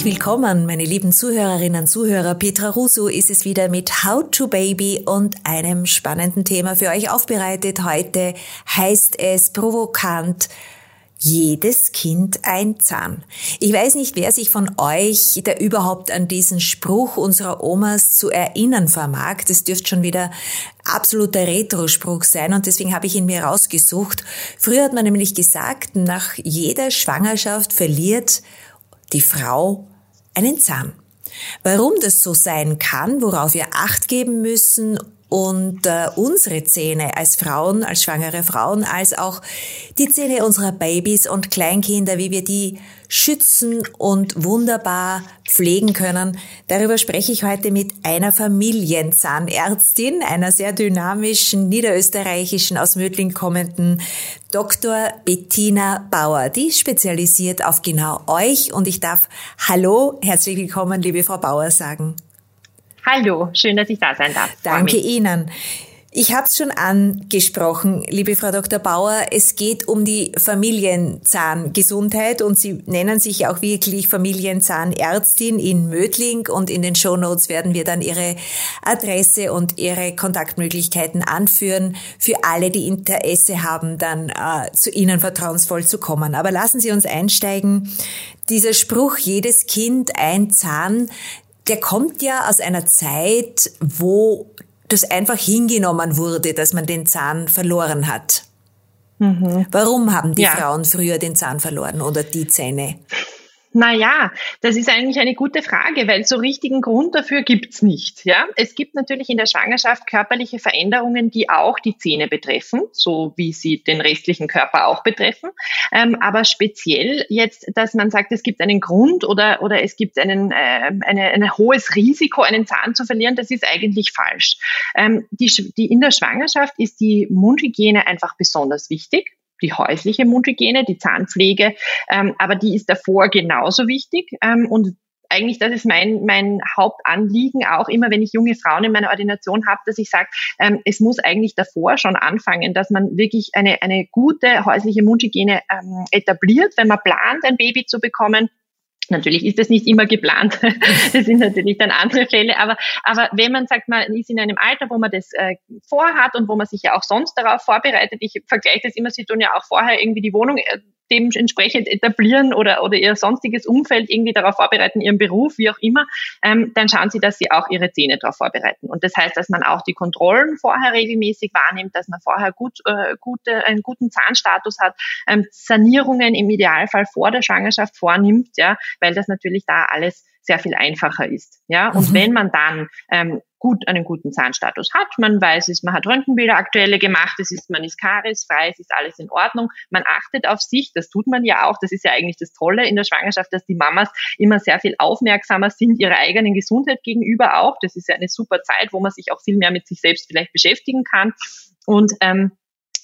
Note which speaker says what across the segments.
Speaker 1: Herzlich willkommen, meine lieben Zuhörerinnen und Zuhörer. Petra Russo ist es wieder mit How to Baby und einem spannenden Thema für euch aufbereitet. Heute heißt es provokant jedes Kind ein Zahn. Ich weiß nicht, wer sich von euch da überhaupt an diesen Spruch unserer Omas zu erinnern vermag. Das dürfte schon wieder absoluter Retro-Spruch sein und deswegen habe ich ihn mir rausgesucht. Früher hat man nämlich gesagt, nach jeder Schwangerschaft verliert die Frau einen Zahn. Warum das so sein kann, worauf wir Acht geben müssen und äh, unsere Zähne als Frauen, als schwangere Frauen, als auch die Zähne unserer Babys und Kleinkinder, wie wir die schützen und wunderbar pflegen können. Darüber spreche ich heute mit einer Familienzahnärztin, einer sehr dynamischen niederösterreichischen aus Mödling kommenden Dr. Bettina Bauer. Die spezialisiert auf genau euch und ich darf Hallo, herzlich willkommen, liebe Frau Bauer sagen.
Speaker 2: Hallo, schön, dass ich da sein darf.
Speaker 1: Danke Ihnen. Ich habe es schon angesprochen, liebe Frau Dr. Bauer. Es geht um die Familienzahngesundheit und Sie nennen sich auch wirklich Familienzahnärztin in Mödling und in den Shownotes werden wir dann Ihre Adresse und Ihre Kontaktmöglichkeiten anführen für alle, die Interesse haben, dann äh, zu Ihnen vertrauensvoll zu kommen. Aber lassen Sie uns einsteigen. Dieser Spruch, jedes Kind ein Zahn, der kommt ja aus einer Zeit, wo das einfach hingenommen wurde, dass man den Zahn verloren hat. Mhm. Warum haben die ja. Frauen früher den Zahn verloren oder die Zähne?
Speaker 2: Naja, das ist eigentlich eine gute Frage, weil so richtigen Grund dafür gibt's nicht. Ja? Es gibt natürlich in der Schwangerschaft körperliche Veränderungen, die auch die Zähne betreffen, so wie sie den restlichen Körper auch betreffen. Ähm, aber speziell jetzt, dass man sagt, es gibt einen Grund oder, oder es gibt einen, äh, eine, ein hohes Risiko, einen Zahn zu verlieren, das ist eigentlich falsch. Ähm, die, die, in der Schwangerschaft ist die Mundhygiene einfach besonders wichtig die häusliche Mundhygiene, die Zahnpflege, ähm, aber die ist davor genauso wichtig. Ähm, und eigentlich, das ist mein, mein Hauptanliegen, auch immer, wenn ich junge Frauen in meiner Ordination habe, dass ich sage, ähm, es muss eigentlich davor schon anfangen, dass man wirklich eine, eine gute häusliche Mundhygiene ähm, etabliert, wenn man plant, ein Baby zu bekommen Natürlich ist das nicht immer geplant. Das sind natürlich dann andere Fälle. Aber, aber wenn man sagt, man ist in einem Alter, wo man das äh, vorhat und wo man sich ja auch sonst darauf vorbereitet, ich vergleiche das immer, Sie tun ja auch vorher irgendwie die Wohnung äh, dementsprechend etablieren oder, oder ihr sonstiges Umfeld irgendwie darauf vorbereiten, ihren Beruf, wie auch immer, ähm, dann schauen Sie, dass Sie auch Ihre Zähne darauf vorbereiten. Und das heißt, dass man auch die Kontrollen vorher regelmäßig wahrnimmt, dass man vorher gut, äh, gute, einen guten Zahnstatus hat, ähm, Sanierungen im Idealfall vor der Schwangerschaft vornimmt, ja, weil das natürlich da alles sehr viel einfacher ist. Ja, und mhm. wenn man dann ähm, gut einen guten Zahnstatus hat, man weiß es, man hat Röntgenbilder aktuelle gemacht, es ist, man ist kariesfrei, es ist alles in Ordnung, man achtet auf sich, das tut man ja auch, das ist ja eigentlich das Tolle in der Schwangerschaft, dass die Mamas immer sehr viel aufmerksamer sind ihrer eigenen Gesundheit gegenüber auch. Das ist ja eine super Zeit, wo man sich auch viel mehr mit sich selbst vielleicht beschäftigen kann. Und ähm,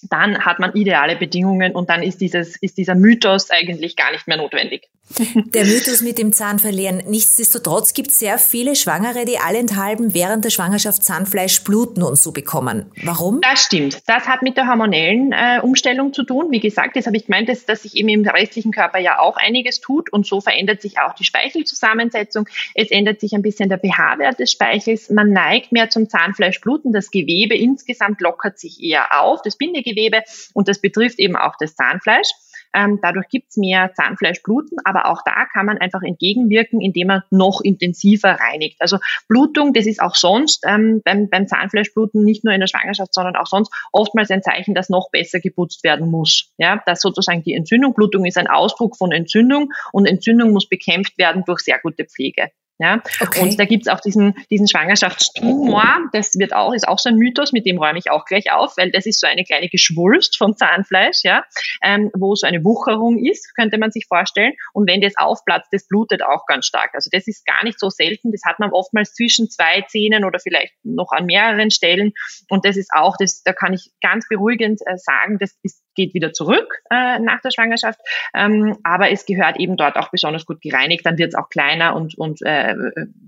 Speaker 2: dann hat man ideale Bedingungen und dann ist dieses, ist dieser Mythos eigentlich gar nicht mehr notwendig.
Speaker 1: Der Mythos mit dem Zahnverlieren. Nichtsdestotrotz gibt es sehr viele Schwangere, die allenthalben während der Schwangerschaft Zahnfleisch bluten und so bekommen. Warum?
Speaker 2: Das stimmt. Das hat mit der hormonellen äh, Umstellung zu tun. Wie gesagt, das habe ich gemeint, dass, dass sich eben im restlichen Körper ja auch einiges tut und so verändert sich auch die Speichelzusammensetzung. Es ändert sich ein bisschen der pH-Wert des Speichels. Man neigt mehr zum Zahnfleischbluten. Das Gewebe insgesamt lockert sich eher auf, das Bindegewebe und das betrifft eben auch das Zahnfleisch. Ähm, dadurch gibt's mehr Zahnfleischbluten, aber auch da kann man einfach entgegenwirken, indem man noch intensiver reinigt. Also Blutung, das ist auch sonst ähm, beim, beim Zahnfleischbluten nicht nur in der Schwangerschaft, sondern auch sonst oftmals ein Zeichen, dass noch besser geputzt werden muss. Ja, dass sozusagen die Entzündung, Blutung ist ein Ausdruck von Entzündung und Entzündung muss bekämpft werden durch sehr gute Pflege. Ja? Okay. Und da gibt's auch diesen, diesen Schwangerschaftstumor, das wird auch, ist auch so ein Mythos, mit dem räume ich auch gleich auf, weil das ist so eine kleine Geschwulst vom Zahnfleisch, ja, ähm, wo so eine Wucherung ist, könnte man sich vorstellen. Und wenn das aufplatzt, das blutet auch ganz stark. Also das ist gar nicht so selten, das hat man oftmals zwischen zwei Zähnen oder vielleicht noch an mehreren Stellen. Und das ist auch, das, da kann ich ganz beruhigend äh, sagen, das ist geht wieder zurück äh, nach der Schwangerschaft, ähm, aber es gehört eben dort auch besonders gut gereinigt, dann wird es auch kleiner und, und äh,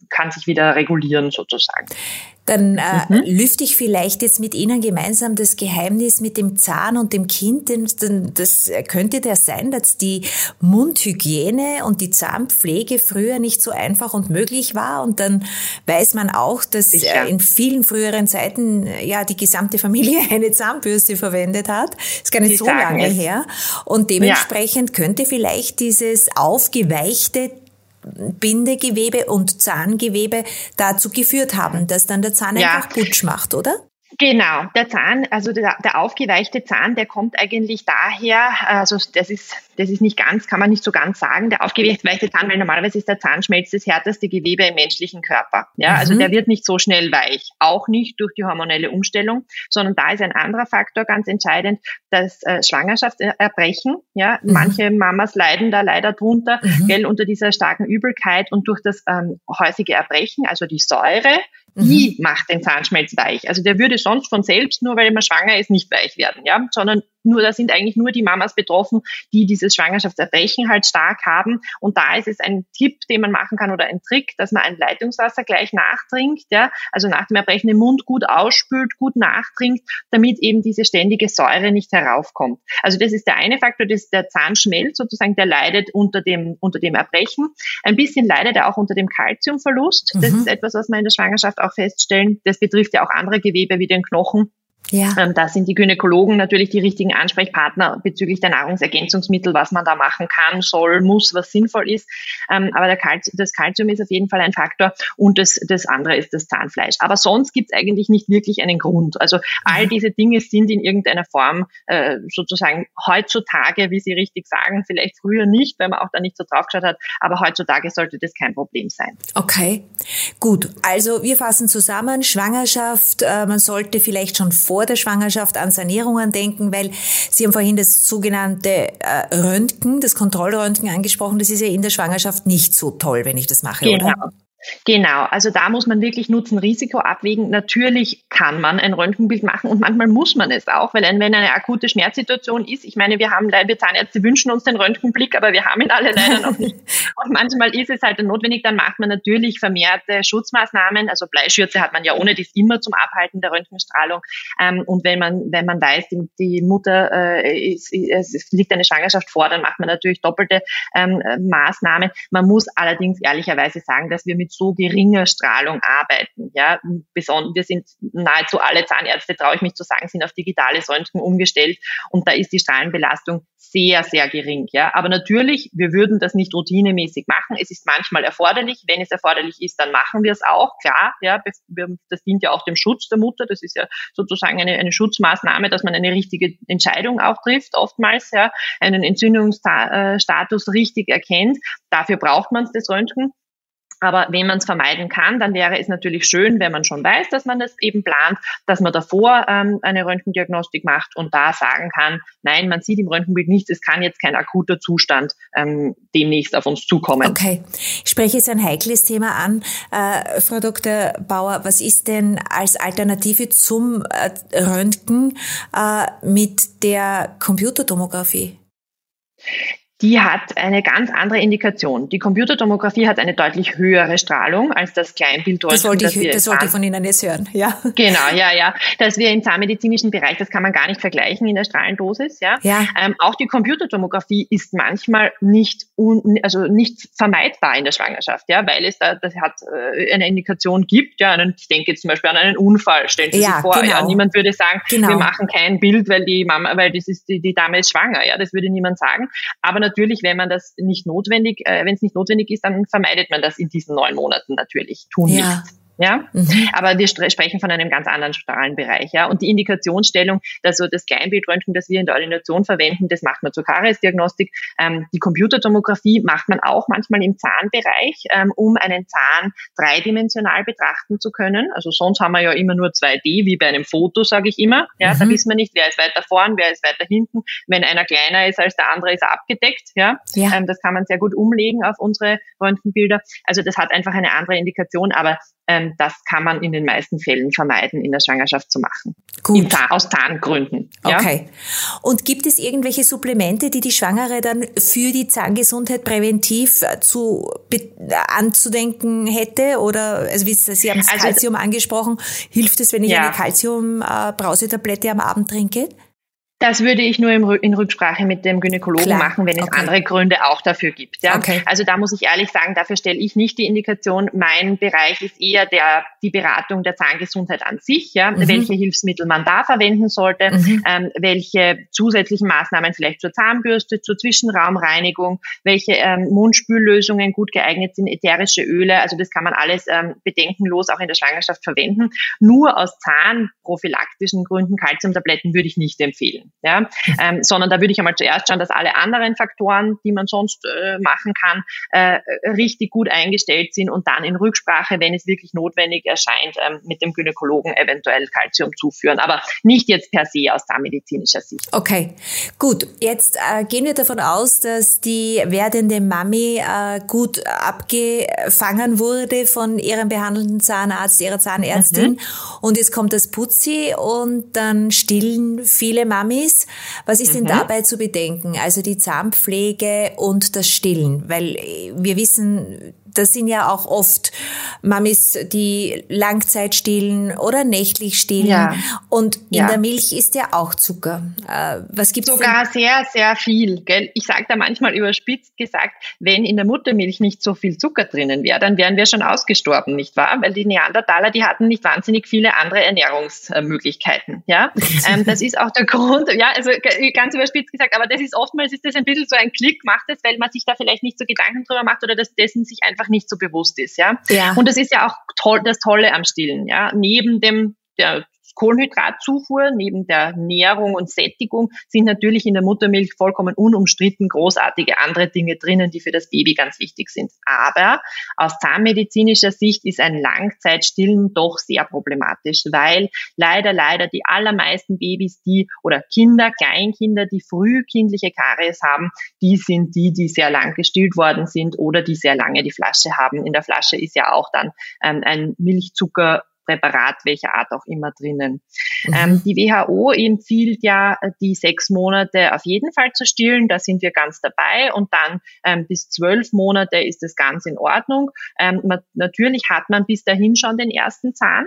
Speaker 2: kann sich wieder regulieren sozusagen.
Speaker 1: Dann äh, mhm. lüfte ich vielleicht jetzt mit Ihnen gemeinsam das Geheimnis mit dem Zahn und dem Kind. Denn das könnte der sein, dass die Mundhygiene und die Zahnpflege früher nicht so einfach und möglich war. Und dann weiß man auch, dass Sicher. in vielen früheren Zeiten ja die gesamte Familie eine Zahnbürste verwendet hat. Das ist gar nicht Sie so lange es. her. Und dementsprechend ja. könnte vielleicht dieses aufgeweichte Bindegewebe und Zahngewebe dazu geführt haben, dass dann der Zahn ja. einfach putsch macht, oder?
Speaker 2: Genau, der Zahn, also der, der aufgeweichte Zahn, der kommt eigentlich daher, also das ist, das ist nicht ganz, kann man nicht so ganz sagen, der aufgeweichte Zahn, weil normalerweise ist der Zahnschmelz das härteste Gewebe im menschlichen Körper. Ja, also mhm. der wird nicht so schnell weich, auch nicht durch die hormonelle Umstellung, sondern da ist ein anderer Faktor ganz entscheidend, das äh, Schwangerschaftserbrechen. Ja, mhm. manche Mamas leiden da leider drunter, mhm. gell, unter dieser starken Übelkeit und durch das ähm, häufige Erbrechen, also die Säure, die mhm. macht den Zahnschmelz weich. Also der würde sonst von selbst, nur weil man schwanger ist, nicht weich werden, ja, sondern nur, da sind eigentlich nur die Mamas betroffen, die dieses Schwangerschaftserbrechen halt stark haben. Und da ist es ein Tipp, den man machen kann oder ein Trick, dass man ein Leitungswasser gleich nachtrinkt, ja, also nach dem Erbrechen den Mund gut ausspült, gut nachtrinkt, damit eben diese ständige Säure nicht heraufkommt. Also das ist der eine Faktor, das ist der Zahnschmelz sozusagen, der leidet unter dem, unter dem Erbrechen. Ein bisschen leidet er auch unter dem Kalziumverlust. Das mhm. ist etwas, was man in der Schwangerschaft auch feststellen. Das betrifft ja auch andere Gewebe wie den Knochen. Ja. Ähm, da sind die Gynäkologen natürlich die richtigen Ansprechpartner bezüglich der Nahrungsergänzungsmittel, was man da machen kann, soll, muss, was sinnvoll ist. Ähm, aber Kalzi das Kalzium ist auf jeden Fall ein Faktor und das, das andere ist das Zahnfleisch. Aber sonst gibt es eigentlich nicht wirklich einen Grund. Also all mhm. diese Dinge sind in irgendeiner Form äh, sozusagen heutzutage, wie Sie richtig sagen, vielleicht früher nicht, weil man auch da nicht so drauf geschaut hat, aber heutzutage sollte das kein Problem sein.
Speaker 1: Okay, gut. Also wir fassen zusammen, Schwangerschaft, äh, man sollte vielleicht schon vor der Schwangerschaft an Sanierungen denken, weil Sie haben vorhin das sogenannte äh, Röntgen, das Kontrollröntgen angesprochen. Das ist ja in der Schwangerschaft nicht so toll, wenn ich das mache, genau. oder?
Speaker 2: Genau, also da muss man wirklich Nutzen-Risiko abwägen. Natürlich kann man ein Röntgenbild machen und manchmal muss man es auch, weil wenn eine akute Schmerzsituation ist, ich meine, wir haben wir Zahnärzte wünschen uns den Röntgenblick, aber wir haben ihn alle leider noch nicht. Und manchmal ist es halt notwendig, dann macht man natürlich vermehrte Schutzmaßnahmen. Also Bleischürze hat man ja ohne dies immer zum Abhalten der Röntgenstrahlung. Ähm, und wenn man, wenn man weiß, die, Mutter, äh, ist, es liegt eine Schwangerschaft vor, dann macht man natürlich doppelte ähm, Maßnahmen. Man muss allerdings ehrlicherweise sagen, dass wir mit so geringer Strahlung arbeiten. Ja, besonders, wir sind nahezu alle Zahnärzte, traue ich mich zu sagen, sind auf digitales Röntgen umgestellt und da ist die Strahlenbelastung sehr, sehr gering. Ja, aber natürlich, wir würden das nicht routinemäßig machen. Es ist manchmal erforderlich. Wenn es erforderlich ist, dann machen wir es auch. Klar, ja, das dient ja auch dem Schutz der Mutter. Das ist ja sozusagen eine, eine Schutzmaßnahme, dass man eine richtige Entscheidung auch trifft, oftmals, ja, einen Entzündungsstatus richtig erkennt. Dafür braucht man das Röntgen. Aber wenn man es vermeiden kann, dann wäre es natürlich schön, wenn man schon weiß, dass man das eben plant, dass man davor ähm, eine Röntgendiagnostik macht und da sagen kann, nein, man sieht im Röntgenbild nichts, es kann jetzt kein akuter Zustand ähm, demnächst auf uns zukommen.
Speaker 1: Okay, ich spreche jetzt ein heikles Thema an. Äh, Frau Dr. Bauer, was ist denn als Alternative zum äh, Röntgen äh, mit der Computertomographie?
Speaker 2: Die hat eine ganz andere Indikation. Die Computertomographie hat eine deutlich höhere Strahlung als das Kleinbildröntgen.
Speaker 1: Das wollte ich, das wollte ich von Ihnen jetzt hören, ja.
Speaker 2: Genau, ja, ja. Dass wir im zahnmedizinischen Bereich, das kann man gar nicht vergleichen in der Strahlendosis, ja. ja. Ähm, auch die Computertomographie ist manchmal nicht, un, also nicht vermeidbar in der Schwangerschaft, ja, weil es da, das hat äh, eine Indikation gibt, ja. ich denke jetzt zum Beispiel an einen Unfall, stellen Sie ja, sich vor, genau. ja. Niemand würde sagen, genau. wir machen kein Bild, weil die Mama, weil das ist, die, die Dame ist schwanger, ja. Das würde niemand sagen. Aber natürlich, wenn man das nicht notwendig, äh, wenn es nicht notwendig ist, dann vermeidet man das in diesen neun Monaten natürlich tun ja. nicht. Ja, mhm. aber wir sprechen von einem ganz anderen Strahlenbereich. Ja, und die Indikationsstellung, also das Kleinbildröntgen, das wir in der Ordination verwenden, das macht man zur Kariesdiagnostik. Ähm, die Computertomographie macht man auch manchmal im Zahnbereich, ähm, um einen Zahn dreidimensional betrachten zu können. Also sonst haben wir ja immer nur 2D, wie bei einem Foto, sage ich immer. Ja, mhm. da wissen wir nicht, wer ist weiter vorn, wer ist weiter hinten. Wenn einer kleiner ist als der andere, ist er abgedeckt. Ja, ja. Ähm, das kann man sehr gut umlegen auf unsere Röntgenbilder. Also das hat einfach eine andere Indikation, aber ähm, das kann man in den meisten Fällen vermeiden, in der Schwangerschaft zu machen. Gut. Zahn, aus Zahngründen.
Speaker 1: Ja? Okay. Und gibt es irgendwelche Supplemente, die die Schwangere dann für die Zahngesundheit präventiv äh, zu anzudenken hätte? Oder also wie Sie haben das also, Calcium angesprochen. Hilft es, wenn ich ja. eine Calcium-Brausetablette am Abend trinke?
Speaker 2: Das würde ich nur in Rücksprache mit dem Gynäkologen Klar. machen, wenn es okay. andere Gründe auch dafür gibt. Ja? Okay. Also da muss ich ehrlich sagen, dafür stelle ich nicht die Indikation. Mein Bereich ist eher der, die Beratung der Zahngesundheit an sich, ja? Mhm. welche Hilfsmittel man da verwenden sollte, mhm. ähm, welche zusätzlichen Maßnahmen vielleicht zur Zahnbürste, zur Zwischenraumreinigung, welche ähm, Mundspüllösungen gut geeignet sind, ätherische Öle. Also das kann man alles ähm, bedenkenlos auch in der Schwangerschaft verwenden. Nur aus zahnprophylaktischen Gründen Kalziumtabletten würde ich nicht empfehlen ja, ähm, sondern da würde ich einmal zuerst schauen, dass alle anderen Faktoren, die man sonst äh, machen kann, äh, richtig gut eingestellt sind und dann in Rücksprache, wenn es wirklich notwendig erscheint, ähm, mit dem Gynäkologen eventuell Kalzium zuführen, aber nicht jetzt per se aus zahnmedizinischer Sicht.
Speaker 1: Okay, gut. Jetzt äh, gehen wir davon aus, dass die werdende Mami äh, gut abgefangen wurde von ihrem behandelnden Zahnarzt, ihrer Zahnärztin mhm. und jetzt kommt das Putzi und dann stillen viele Mami ist. Was ist mhm. denn dabei zu bedenken? Also die Zahnpflege und das Stillen, weil wir wissen, das sind ja auch oft Mamis, die Langzeit stillen oder nächtlich stillen. Ja. Und in ja. der Milch ist ja auch Zucker.
Speaker 2: Äh, was gibt's Sogar denn? sehr, sehr viel. Gell? Ich sage da manchmal überspitzt gesagt, wenn in der Muttermilch nicht so viel Zucker drinnen wäre, dann wären wir schon ausgestorben, nicht wahr? Weil die Neandertaler, die hatten nicht wahnsinnig viele andere Ernährungsmöglichkeiten. Ja, ähm, das ist auch der Grund. Ja, also ganz überspitzt gesagt, aber das ist oftmals ist das ein bisschen so ein Klick, macht es, weil man sich da vielleicht nicht so Gedanken drüber macht oder dass dessen sich einfach einfach nicht so bewusst ist, ja. ja. Und das ist ja auch toll, das Tolle am Stillen, ja. Neben dem, der Kohlenhydratzufuhr neben der Nährung und Sättigung sind natürlich in der Muttermilch vollkommen unumstritten großartige andere Dinge drinnen, die für das Baby ganz wichtig sind. Aber aus zahnmedizinischer Sicht ist ein Langzeitstillen doch sehr problematisch, weil leider, leider die allermeisten Babys, die oder Kinder, Kleinkinder, die frühkindliche Karies haben, die sind die, die sehr lang gestillt worden sind oder die sehr lange die Flasche haben. In der Flasche ist ja auch dann ähm, ein Milchzucker Präparat welcher Art auch immer drinnen. Mhm. Ähm, die WHO empfiehlt ja, die sechs Monate auf jeden Fall zu stillen. Da sind wir ganz dabei. Und dann ähm, bis zwölf Monate ist das ganz in Ordnung. Ähm, man, natürlich hat man bis dahin schon den ersten Zahn.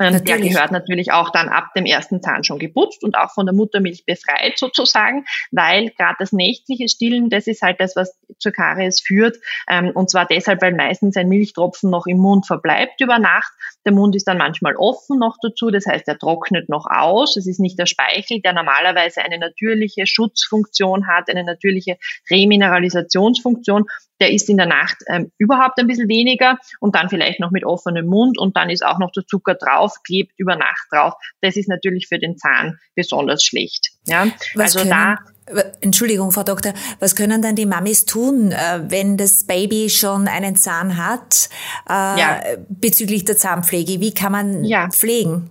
Speaker 2: Ähm, der gehört natürlich auch dann ab dem ersten Zahn schon geputzt und auch von der Muttermilch befreit sozusagen, weil gerade das nächtliche Stillen, das ist halt das, was zur Karies führt. Ähm, und zwar deshalb, weil meistens ein Milchtropfen noch im Mund verbleibt über Nacht. Der Mund ist dann manchmal offen noch dazu, das heißt, er trocknet noch aus. Es ist nicht der Speichel, der normalerweise eine natürliche Schutzfunktion hat, eine natürliche Remineralisationsfunktion der ist in der Nacht ähm, überhaupt ein bisschen weniger und dann vielleicht noch mit offenem Mund und dann ist auch noch der Zucker drauf, klebt über Nacht drauf. Das ist natürlich für den Zahn besonders schlecht. Ja,
Speaker 1: Was also können, da. Entschuldigung, Frau Doktor, was können dann die Mamis tun, äh, wenn das Baby schon einen Zahn hat, äh, ja. bezüglich der Zahnpflege? Wie kann man ja. pflegen?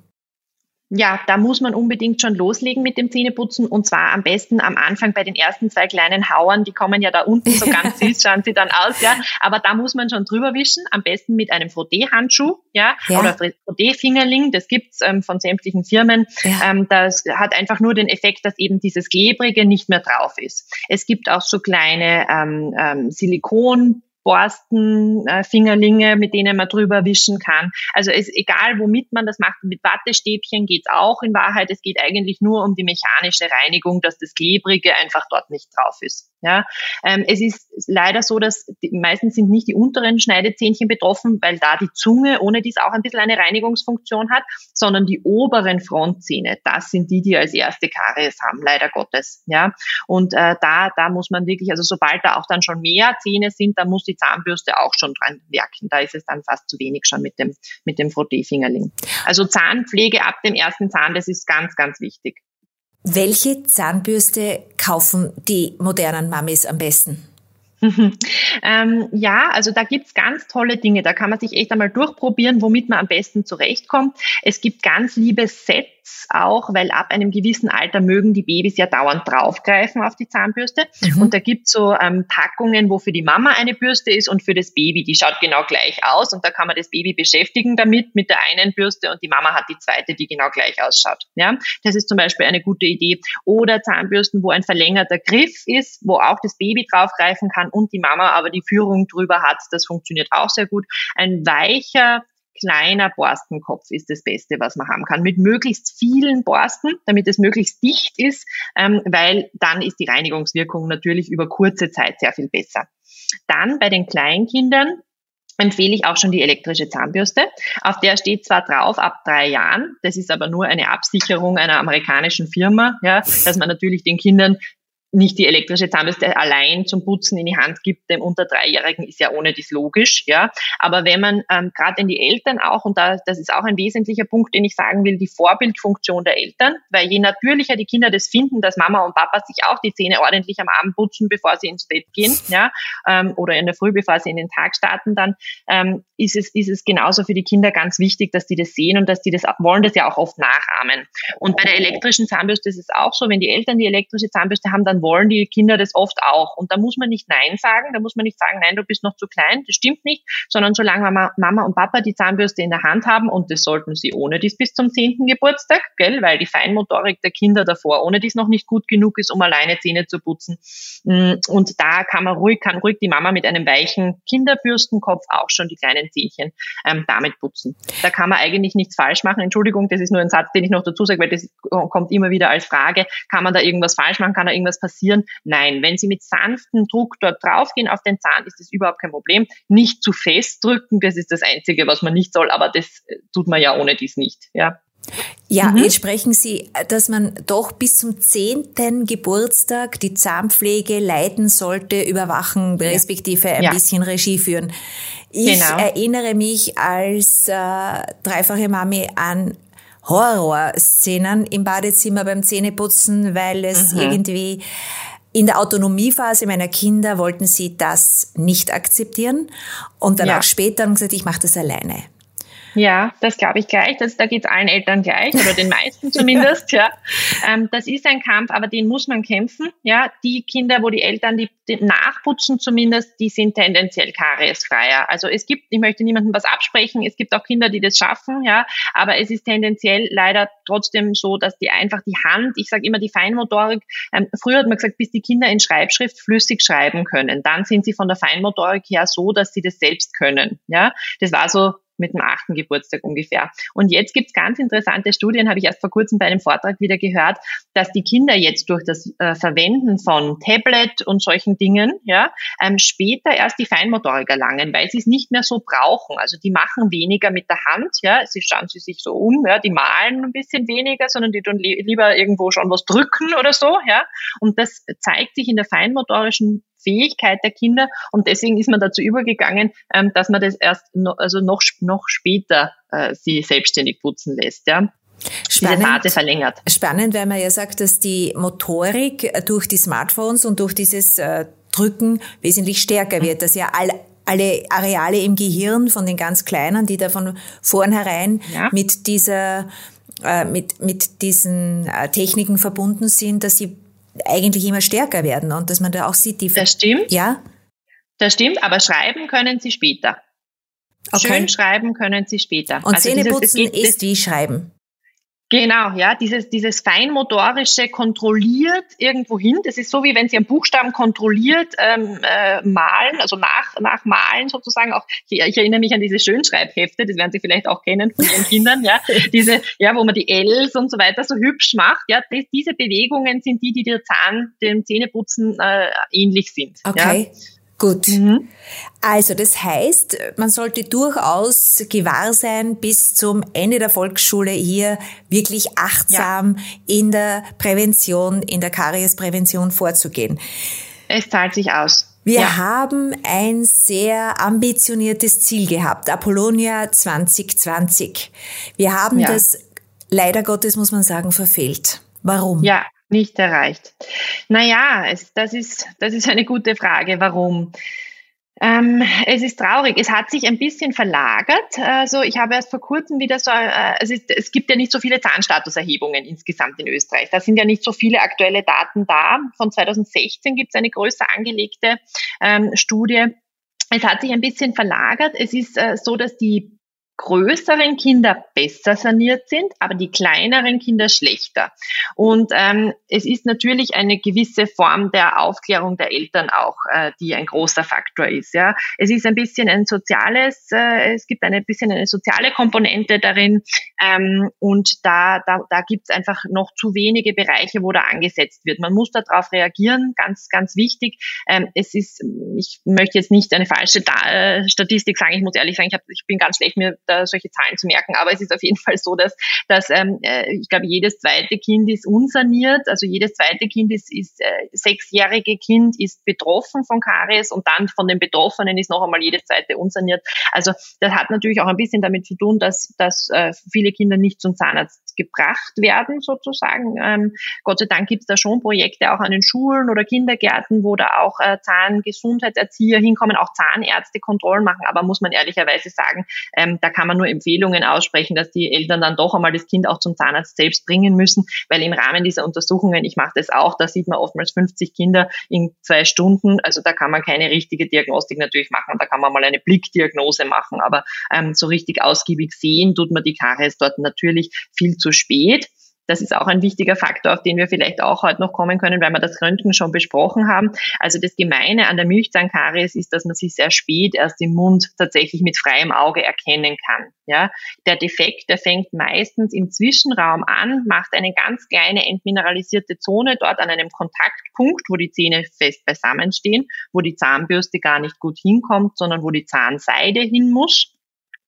Speaker 2: Ja, da muss man unbedingt schon loslegen mit dem Zähneputzen und zwar am besten am Anfang bei den ersten zwei kleinen Hauern, die kommen ja da unten so ganz süß, schauen sie dann aus, ja, aber da muss man schon drüber wischen, am besten mit einem Frotté-Handschuh, ja, ja, oder Frotté-Fingerling, das gibt's ähm, von sämtlichen Firmen, ja. ähm, das hat einfach nur den Effekt, dass eben dieses Klebrige nicht mehr drauf ist. Es gibt auch so kleine ähm, ähm, Silikon Borsten, äh, Fingerlinge, mit denen man drüber wischen kann. Also es egal, womit man das macht, mit Wattestäbchen geht's auch in Wahrheit. Es geht eigentlich nur um die mechanische Reinigung, dass das Klebrige einfach dort nicht drauf ist. Ja, ähm, es ist leider so, dass die, meistens sind nicht die unteren Schneidezähnchen betroffen, weil da die Zunge ohne dies auch ein bisschen eine Reinigungsfunktion hat, sondern die oberen Frontzähne. Das sind die, die als erste Karies haben, leider Gottes. Ja, und äh, da da muss man wirklich, also sobald da auch dann schon mehr Zähne sind, da muss die Zahnbürste auch schon dran werken. Da ist es dann fast zu wenig schon mit dem mit dem Frotté-Fingerling. Also Zahnpflege ab dem ersten Zahn, das ist ganz ganz wichtig.
Speaker 1: Welche Zahnbürste kaufen die modernen Mamis am besten?
Speaker 2: ähm, ja, also da gibt's ganz tolle Dinge. Da kann man sich echt einmal durchprobieren, womit man am besten zurechtkommt. Es gibt ganz liebe Sets Pads auch, weil ab einem gewissen Alter mögen die Babys ja dauernd draufgreifen auf die Zahnbürste. Mhm. Und da gibt's so ähm, Packungen, wo für die Mama eine Bürste ist und für das Baby. Die schaut genau gleich aus und da kann man das Baby beschäftigen damit mit der einen Bürste und die Mama hat die zweite, die genau gleich ausschaut. Ja, das ist zum Beispiel eine gute Idee. Oder Zahnbürsten, wo ein verlängerter Griff ist, wo auch das Baby draufgreifen kann und die Mama aber die Führung drüber hat. Das funktioniert auch sehr gut. Ein weicher kleiner Borstenkopf ist das Beste, was man haben kann. Mit möglichst vielen Borsten, damit es möglichst dicht ist, ähm, weil dann ist die Reinigungswirkung natürlich über kurze Zeit sehr viel besser. Dann bei den Kleinkindern empfehle ich auch schon die elektrische Zahnbürste. Auf der steht zwar drauf ab drei Jahren, das ist aber nur eine Absicherung einer amerikanischen Firma, ja, dass man natürlich den Kindern nicht die elektrische Zahnbürste allein zum Putzen in die Hand gibt, dem unter Dreijährigen ist ja ohne dies logisch, ja. Aber wenn man ähm, gerade in die Eltern auch, und da, das ist auch ein wesentlicher Punkt, den ich sagen will, die Vorbildfunktion der Eltern, weil je natürlicher die Kinder das finden, dass Mama und Papa sich auch die Zähne ordentlich am Abend putzen, bevor sie ins Bett gehen, ja, ähm, oder in der Früh, bevor sie in den Tag starten, dann ähm, ist es ist es genauso für die Kinder ganz wichtig, dass die das sehen und dass die das wollen das ja auch oft nachahmen. Und bei der elektrischen Zahnbürste ist es auch so, wenn die Eltern die elektrische Zahnbürste haben, dann wollen die Kinder das oft auch. Und da muss man nicht Nein sagen, da muss man nicht sagen, nein, du bist noch zu klein, das stimmt nicht, sondern solange Mama, Mama und Papa die Zahnbürste in der Hand haben, und das sollten sie ohne dies bis zum zehnten Geburtstag, gell, weil die Feinmotorik der Kinder davor ohne dies noch nicht gut genug ist, um alleine Zähne zu putzen. Mm, und da kann man ruhig, kann ruhig die Mama mit einem weichen Kinderbürstenkopf auch schon die kleinen Zähnchen ähm, damit putzen. Da kann man eigentlich nichts falsch machen. Entschuldigung, das ist nur ein Satz, den ich noch dazu sage, weil das kommt immer wieder als Frage. Kann man da irgendwas falsch machen? Kann da irgendwas passieren? Nein, wenn Sie mit sanftem Druck dort draufgehen auf den Zahn, ist das überhaupt kein Problem. Nicht zu fest drücken, das ist das Einzige, was man nicht soll, aber das äh, tut man ja ohne dies nicht, ja.
Speaker 1: Ja, mhm. jetzt sprechen Sie, dass man doch bis zum zehnten Geburtstag die Zahnpflege leiten sollte, überwachen, respektive ein ja. bisschen Regie führen. Ich genau. erinnere mich als äh, dreifache Mami an Horrorszenen im Badezimmer beim Zähneputzen, weil es mhm. irgendwie in der Autonomiephase meiner Kinder wollten sie das nicht akzeptieren und dann ja. auch später haben gesagt, ich mache das alleine.
Speaker 2: Ja, das glaube ich gleich. Das, da geht es allen Eltern gleich oder den meisten zumindest. ja, ähm, das ist ein Kampf, aber den muss man kämpfen. Ja, die Kinder, wo die Eltern die, die nachputzen zumindest, die sind tendenziell kariesfreier. Also es gibt, ich möchte niemandem was absprechen. Es gibt auch Kinder, die das schaffen. Ja, aber es ist tendenziell leider trotzdem so, dass die einfach die Hand, ich sage immer die Feinmotorik. Ähm, früher hat man gesagt, bis die Kinder in Schreibschrift flüssig schreiben können, dann sind sie von der Feinmotorik her so, dass sie das selbst können. Ja, das war so mit dem achten Geburtstag ungefähr. Und jetzt gibt's ganz interessante Studien, habe ich erst vor kurzem bei einem Vortrag wieder gehört, dass die Kinder jetzt durch das äh, Verwenden von Tablet und solchen Dingen ja, ähm, später erst die Feinmotorik erlangen, weil sie es nicht mehr so brauchen. Also die machen weniger mit der Hand, ja, sie schauen sie sich so um, ja, die malen ein bisschen weniger, sondern die tun li lieber irgendwo schon was drücken oder so, ja. Und das zeigt sich in der feinmotorischen Fähigkeit der Kinder und deswegen ist man dazu übergegangen, ähm, dass man das erst no, also noch, noch später äh, sie selbstständig putzen lässt. Ja.
Speaker 1: Spannend, verlängert. Spannend, weil man ja sagt, dass die Motorik durch die Smartphones und durch dieses äh, Drücken wesentlich stärker wird, dass ja all, alle Areale im Gehirn von den ganz Kleinen, die da von vornherein ja. mit dieser äh, mit, mit diesen äh, Techniken verbunden sind, dass sie eigentlich immer stärker werden und dass man da auch sieht, die.
Speaker 2: Das stimmt. Ja. Das stimmt, aber schreiben können sie später. Okay. Schön schreiben können sie später.
Speaker 1: Und also Zähneputzen dieses, ist wie Schreiben.
Speaker 2: Genau, ja, dieses, dieses feinmotorische kontrolliert irgendwo hin. Das ist so, wie wenn Sie einen Buchstaben kontrolliert ähm, äh, malen, also nach, nachmalen sozusagen. Auch ich, ich erinnere mich an diese Schönschreibhefte, das werden Sie vielleicht auch kennen von Ihren Kindern, ja, diese, ja, wo man die Ls und so weiter so hübsch macht. Ja, das, diese Bewegungen sind die, die der Zahn, dem Zähneputzen äh, ähnlich sind.
Speaker 1: Okay. Ja. Gut. Mhm. Also das heißt, man sollte durchaus gewahr sein, bis zum Ende der Volksschule hier wirklich achtsam ja. in der Prävention, in der Kariesprävention vorzugehen.
Speaker 2: Es zahlt sich aus.
Speaker 1: Wir ja. haben ein sehr ambitioniertes Ziel gehabt, Apollonia 2020. Wir haben ja. das leider Gottes, muss man sagen, verfehlt. Warum?
Speaker 2: Ja, nicht erreicht. Naja, es, das, ist, das ist eine gute Frage. Warum? Ähm, es ist traurig. Es hat sich ein bisschen verlagert. Also ich habe erst vor kurzem wieder so, äh, es, ist, es gibt ja nicht so viele Zahnstatuserhebungen insgesamt in Österreich. Da sind ja nicht so viele aktuelle Daten da. Von 2016 gibt es eine größer angelegte ähm, Studie. Es hat sich ein bisschen verlagert. Es ist äh, so, dass die größeren Kinder besser saniert sind, aber die kleineren Kinder schlechter. Und ähm, es ist natürlich eine gewisse Form der Aufklärung der Eltern auch, äh, die ein großer Faktor ist. Ja, es ist ein bisschen ein soziales, äh, es gibt ein bisschen eine soziale Komponente darin ähm, und da da, da gibt es einfach noch zu wenige Bereiche, wo da angesetzt wird. Man muss darauf reagieren, ganz ganz wichtig. Ähm, es ist, ich möchte jetzt nicht eine falsche da Statistik sagen. Ich muss ehrlich sagen, ich, hab, ich bin ganz schlecht mir da solche Zahlen zu merken. Aber es ist auf jeden Fall so, dass, dass ähm, äh, ich glaube, jedes zweite Kind ist unsaniert. Also jedes zweite Kind ist, ist äh, sechsjährige Kind ist betroffen von Karies und dann von den Betroffenen ist noch einmal jedes zweite unsaniert. Also das hat natürlich auch ein bisschen damit zu tun, dass, dass äh, viele Kinder nicht zum Zahnarzt gebracht werden, sozusagen. Ähm, Gott sei Dank gibt es da schon Projekte auch an den Schulen oder Kindergärten, wo da auch äh, Zahngesundheitserzieher hinkommen, auch Zahnärzte Kontrollen machen. Aber muss man ehrlicherweise sagen, ähm, da kann man nur Empfehlungen aussprechen, dass die Eltern dann doch einmal das Kind auch zum Zahnarzt selbst bringen müssen, weil im Rahmen dieser Untersuchungen, ich mache das auch, da sieht man oftmals 50 Kinder in zwei Stunden. Also da kann man keine richtige Diagnostik natürlich machen. Da kann man mal eine Blickdiagnose machen, aber ähm, so richtig ausgiebig sehen tut man die Karies dort natürlich viel zu spät. Das ist auch ein wichtiger Faktor, auf den wir vielleicht auch heute noch kommen können, weil wir das Röntgen schon besprochen haben. Also das Gemeine an der Milchzahnkaries ist, dass man sie sehr spät erst im Mund tatsächlich mit freiem Auge erkennen kann. Ja, der Defekt, der fängt meistens im Zwischenraum an, macht eine ganz kleine entmineralisierte Zone dort an einem Kontaktpunkt, wo die Zähne fest beisammen stehen, wo die Zahnbürste gar nicht gut hinkommt, sondern wo die Zahnseide hin muss.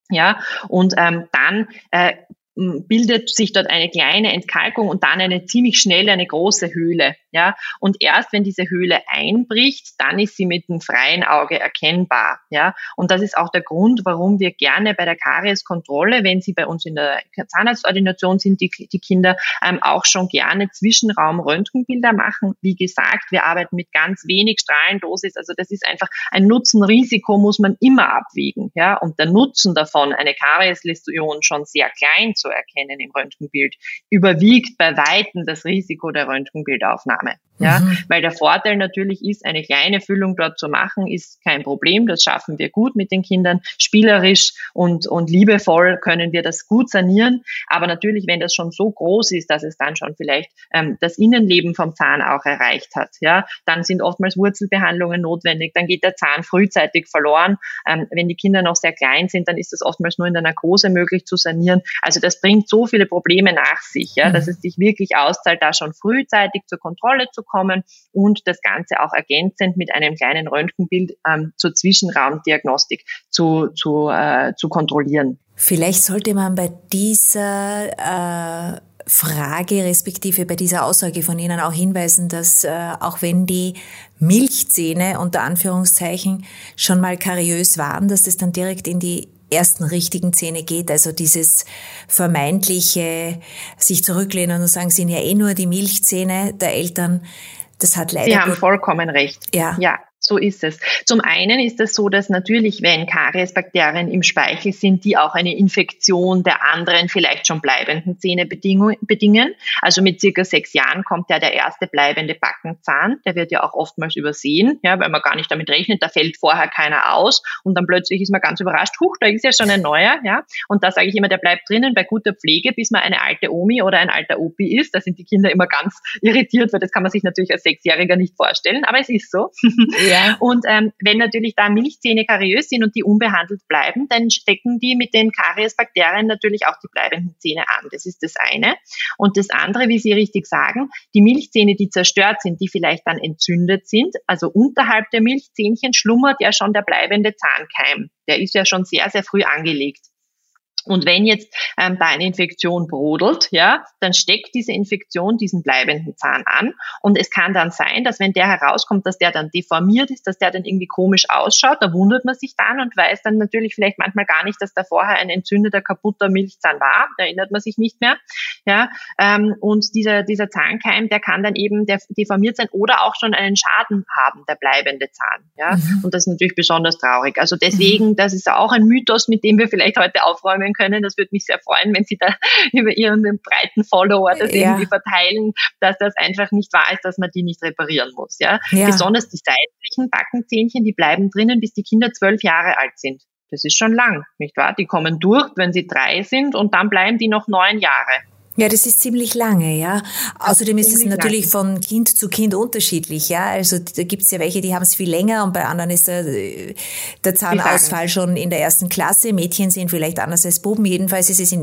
Speaker 2: Ja, und ähm, dann äh, bildet sich dort eine kleine Entkalkung und dann eine ziemlich schnelle, eine große Höhle. Ja, und erst wenn diese Höhle einbricht, dann ist sie mit dem freien Auge erkennbar. Ja, und das ist auch der Grund, warum wir gerne bei der Karieskontrolle, wenn sie bei uns in der Zahnarztordination sind, die, die Kinder ähm, auch schon gerne Zwischenraum-Röntgenbilder machen. Wie gesagt, wir arbeiten mit ganz wenig Strahlendosis, also das ist einfach ein Nutzen-Risiko muss man immer abwägen. Ja, und der Nutzen davon, eine Kariesläsion schon sehr klein zu erkennen im Röntgenbild, überwiegt bei Weitem das Risiko der Röntgenbildaufnahme. Ja, mhm. weil der Vorteil natürlich ist, eine kleine Füllung dort zu machen, ist kein Problem. Das schaffen wir gut mit den Kindern. Spielerisch und, und liebevoll können wir das gut sanieren. Aber natürlich, wenn das schon so groß ist, dass es dann schon vielleicht ähm, das Innenleben vom Zahn auch erreicht hat, ja, dann sind oftmals Wurzelbehandlungen notwendig. Dann geht der Zahn frühzeitig verloren. Ähm, wenn die Kinder noch sehr klein sind, dann ist das oftmals nur in der Narkose möglich zu sanieren. Also das bringt so viele Probleme nach sich, ja, mhm. dass es sich wirklich auszahlt, da schon frühzeitig zur Kontrolle zu kommen und das Ganze auch ergänzend mit einem kleinen Röntgenbild ähm, zur Zwischenraumdiagnostik zu, zu, äh, zu kontrollieren.
Speaker 1: Vielleicht sollte man bei dieser äh Frage respektive bei dieser Aussage von Ihnen auch hinweisen, dass äh, auch wenn die Milchzähne unter Anführungszeichen schon mal kariös waren, dass das dann direkt in die ersten richtigen Zähne geht, also dieses vermeintliche sich zurücklehnen und sagen, sind ja eh nur die Milchzähne der Eltern, das hat leider.
Speaker 2: Sie haben vollkommen recht. Ja. Ja. So ist es. Zum einen ist es so, dass natürlich, wenn Kariesbakterien im Speichel sind, die auch eine Infektion der anderen, vielleicht schon bleibenden Zähne bedingen. Also mit circa sechs Jahren kommt ja der erste bleibende Backenzahn. Der wird ja auch oftmals übersehen, ja, weil man gar nicht damit rechnet. Da fällt vorher keiner aus und dann plötzlich ist man ganz überrascht. Huch, da ist ja schon ein neuer, ja. Und da sage ich immer, der bleibt drinnen bei guter Pflege, bis man eine alte Omi oder ein alter Opi ist. Da sind die Kinder immer ganz irritiert, weil das kann man sich natürlich als Sechsjähriger nicht vorstellen, aber es ist so. Ja. Ja. Und ähm, wenn natürlich da Milchzähne kariös sind und die unbehandelt bleiben, dann stecken die mit den Kariesbakterien natürlich auch die bleibenden Zähne an. Das ist das eine. Und das andere, wie Sie richtig sagen, die Milchzähne, die zerstört sind, die vielleicht dann entzündet sind, also unterhalb der Milchzähnchen schlummert ja schon der bleibende Zahnkeim. Der ist ja schon sehr, sehr früh angelegt. Und wenn jetzt ähm, da eine Infektion brodelt, ja, dann steckt diese Infektion diesen bleibenden Zahn an. Und es kann dann sein, dass wenn der herauskommt, dass der dann deformiert ist, dass der dann irgendwie komisch ausschaut, da wundert man sich dann und weiß dann natürlich vielleicht manchmal gar nicht, dass da vorher ein entzündeter, kaputter Milchzahn war. Da erinnert man sich nicht mehr. Ja, ähm, und dieser, dieser Zahnkeim, der kann dann eben deformiert sein oder auch schon einen Schaden haben, der bleibende Zahn. Ja, mhm. und das ist natürlich besonders traurig. Also deswegen, das ist auch ein Mythos, mit dem wir vielleicht heute aufräumen können. Das würde mich sehr freuen, wenn Sie da über Ihren breiten Follower das ja. irgendwie verteilen, dass das einfach nicht wahr ist, dass man die nicht reparieren muss. Ja? ja. Besonders die seitlichen Backenzähnchen, die bleiben drinnen, bis die Kinder zwölf Jahre alt sind. Das ist schon lang, nicht wahr? Die kommen durch, wenn sie drei sind und dann bleiben die noch neun Jahre.
Speaker 1: Ja, das ist ziemlich lange, ja. Außerdem ist es natürlich von Kind zu Kind unterschiedlich, ja. Also da gibt es ja welche, die haben es viel länger und bei anderen ist der, der Zahnausfall schon in der ersten Klasse. Mädchen sind vielleicht anders als Buben. Jedenfalls ist es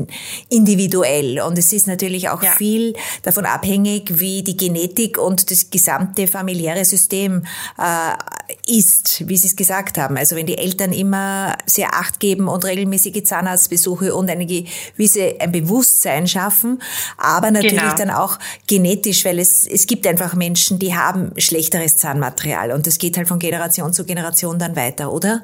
Speaker 1: individuell und es ist natürlich auch ja. viel davon abhängig, wie die Genetik und das gesamte familiäre System äh, ist, wie Sie es gesagt haben. Also wenn die Eltern immer sehr Acht geben und regelmäßige Zahnarztbesuche und eine gewisse ein Bewusstsein schaffen, aber natürlich genau. dann auch genetisch, weil es, es gibt einfach Menschen, die haben schlechteres Zahnmaterial und das geht halt von Generation zu Generation dann weiter, oder?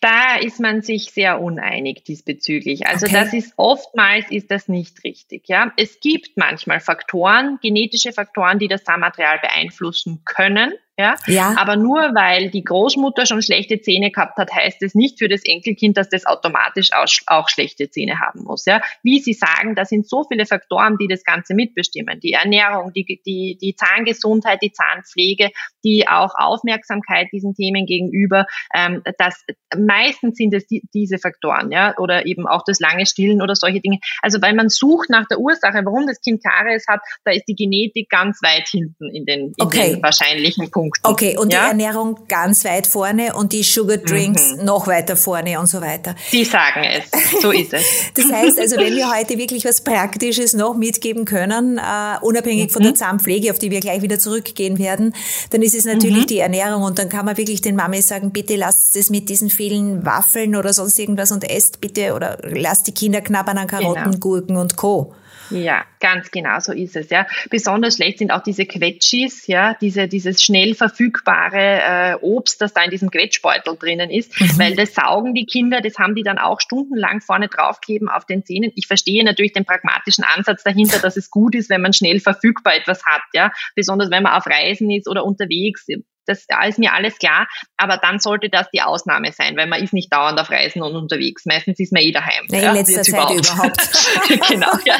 Speaker 2: Da ist man sich sehr uneinig diesbezüglich. Also okay. das ist oftmals ist das nicht richtig. Ja, es gibt manchmal Faktoren, genetische Faktoren, die das Zahnmaterial beeinflussen können. Ja? ja. Aber nur weil die Großmutter schon schlechte Zähne gehabt hat, heißt es nicht für das Enkelkind, dass das automatisch auch schlechte Zähne haben muss. Ja? Wie Sie sagen, da sind so viele Faktoren, die das Ganze mitbestimmen. Die Ernährung, die, die, die Zahngesundheit, die Zahnpflege, die auch Aufmerksamkeit diesen Themen gegenüber. Ähm, das, meistens sind es die, diese Faktoren, ja, oder eben auch das lange Stillen oder solche Dinge. Also weil man sucht nach der Ursache, warum das Kind Karies hat, da ist die Genetik ganz weit hinten in den, in
Speaker 1: okay.
Speaker 2: den wahrscheinlichen Punkten.
Speaker 1: Punkten. Okay, und ja? die Ernährung ganz weit vorne und die Sugar Drinks mhm. noch weiter vorne und so weiter.
Speaker 2: Die sagen es, so ist es.
Speaker 1: das heißt also, wenn wir heute wirklich was Praktisches noch mitgeben können, uh, unabhängig mhm. von der mhm. Zahnpflege, auf die wir gleich wieder zurückgehen werden, dann ist es natürlich mhm. die Ernährung und dann kann man wirklich den Mami sagen, bitte lasst es mit diesen vielen Waffeln oder sonst irgendwas und esst bitte oder lasst die Kinder knabbern an Karotten, genau. Gurken und Co.
Speaker 2: Ja, ganz genau so ist es. Ja, besonders schlecht sind auch diese Quetschis, ja, diese dieses schnell verfügbare äh, Obst, das da in diesem Quetschbeutel drinnen ist, mhm. weil das saugen die Kinder, das haben die dann auch stundenlang vorne draufkleben auf den Zähnen. Ich verstehe natürlich den pragmatischen Ansatz dahinter, dass es gut ist, wenn man schnell verfügbar etwas hat, ja, besonders wenn man auf Reisen ist oder unterwegs das da ist mir alles klar, aber dann sollte das die Ausnahme sein, weil man ist nicht dauernd auf Reisen und unterwegs. Meistens ist man eh daheim.
Speaker 1: Nee, ja, in letzter Zeit überhaupt. überhaupt.
Speaker 2: genau, ja,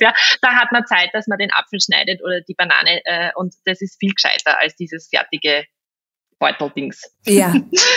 Speaker 2: ja. Da hat man Zeit, dass man den Apfel schneidet oder die Banane äh, und das ist viel gescheiter als dieses fertige Beuteldings.
Speaker 1: Ja.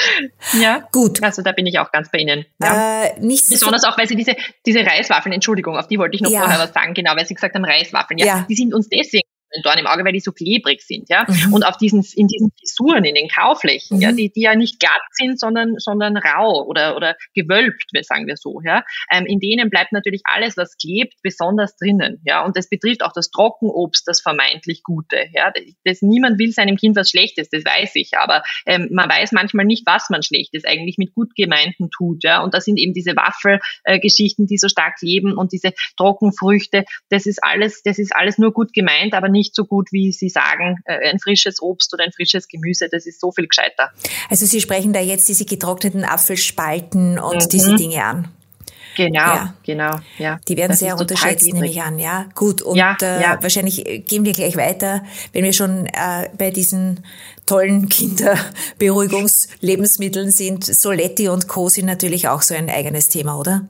Speaker 1: ja. Gut.
Speaker 2: Also da bin ich auch ganz bei Ihnen. Ja. Äh, nicht Besonders auch, weil Sie diese, diese Reiswaffeln, Entschuldigung, auf die wollte ich noch ja. vorher was sagen, genau, weil Sie gesagt haben, Reiswaffeln, ja, ja. die sind uns deswegen Dorn im Auge, weil die so klebrig sind, ja. Mhm. Und auf diesen, in diesen Fissuren, in den Kauflächen, mhm. ja, die, die ja nicht glatt sind, sondern, sondern rau oder, oder gewölbt, sagen wir so, ja. Ähm, in denen bleibt natürlich alles, was klebt, besonders drinnen, ja. Und das betrifft auch das Trockenobst, das vermeintlich Gute, ja. Das, das niemand will seinem Kind was Schlechtes, das weiß ich, aber ähm, man weiß manchmal nicht, was man Schlechtes eigentlich mit gut gemeinten tut, ja. Und das sind eben diese Waffelgeschichten, die so stark kleben und diese Trockenfrüchte, das ist alles, das ist alles nur gut gemeint, aber nicht nicht so gut, wie Sie sagen, äh, ein frisches Obst oder ein frisches Gemüse. Das ist so viel gescheiter.
Speaker 1: Also Sie sprechen da jetzt diese getrockneten Apfelspalten und mhm. diese Dinge an.
Speaker 2: Genau, ja. genau, ja.
Speaker 1: Die werden das sehr unterschätzt, nehme ich an, ja. Gut, und ja, äh, ja. wahrscheinlich gehen wir gleich weiter, wenn wir schon äh, bei diesen tollen Kinderberuhigungslebensmitteln sind. Soletti und Co. sind natürlich auch so ein eigenes Thema, oder?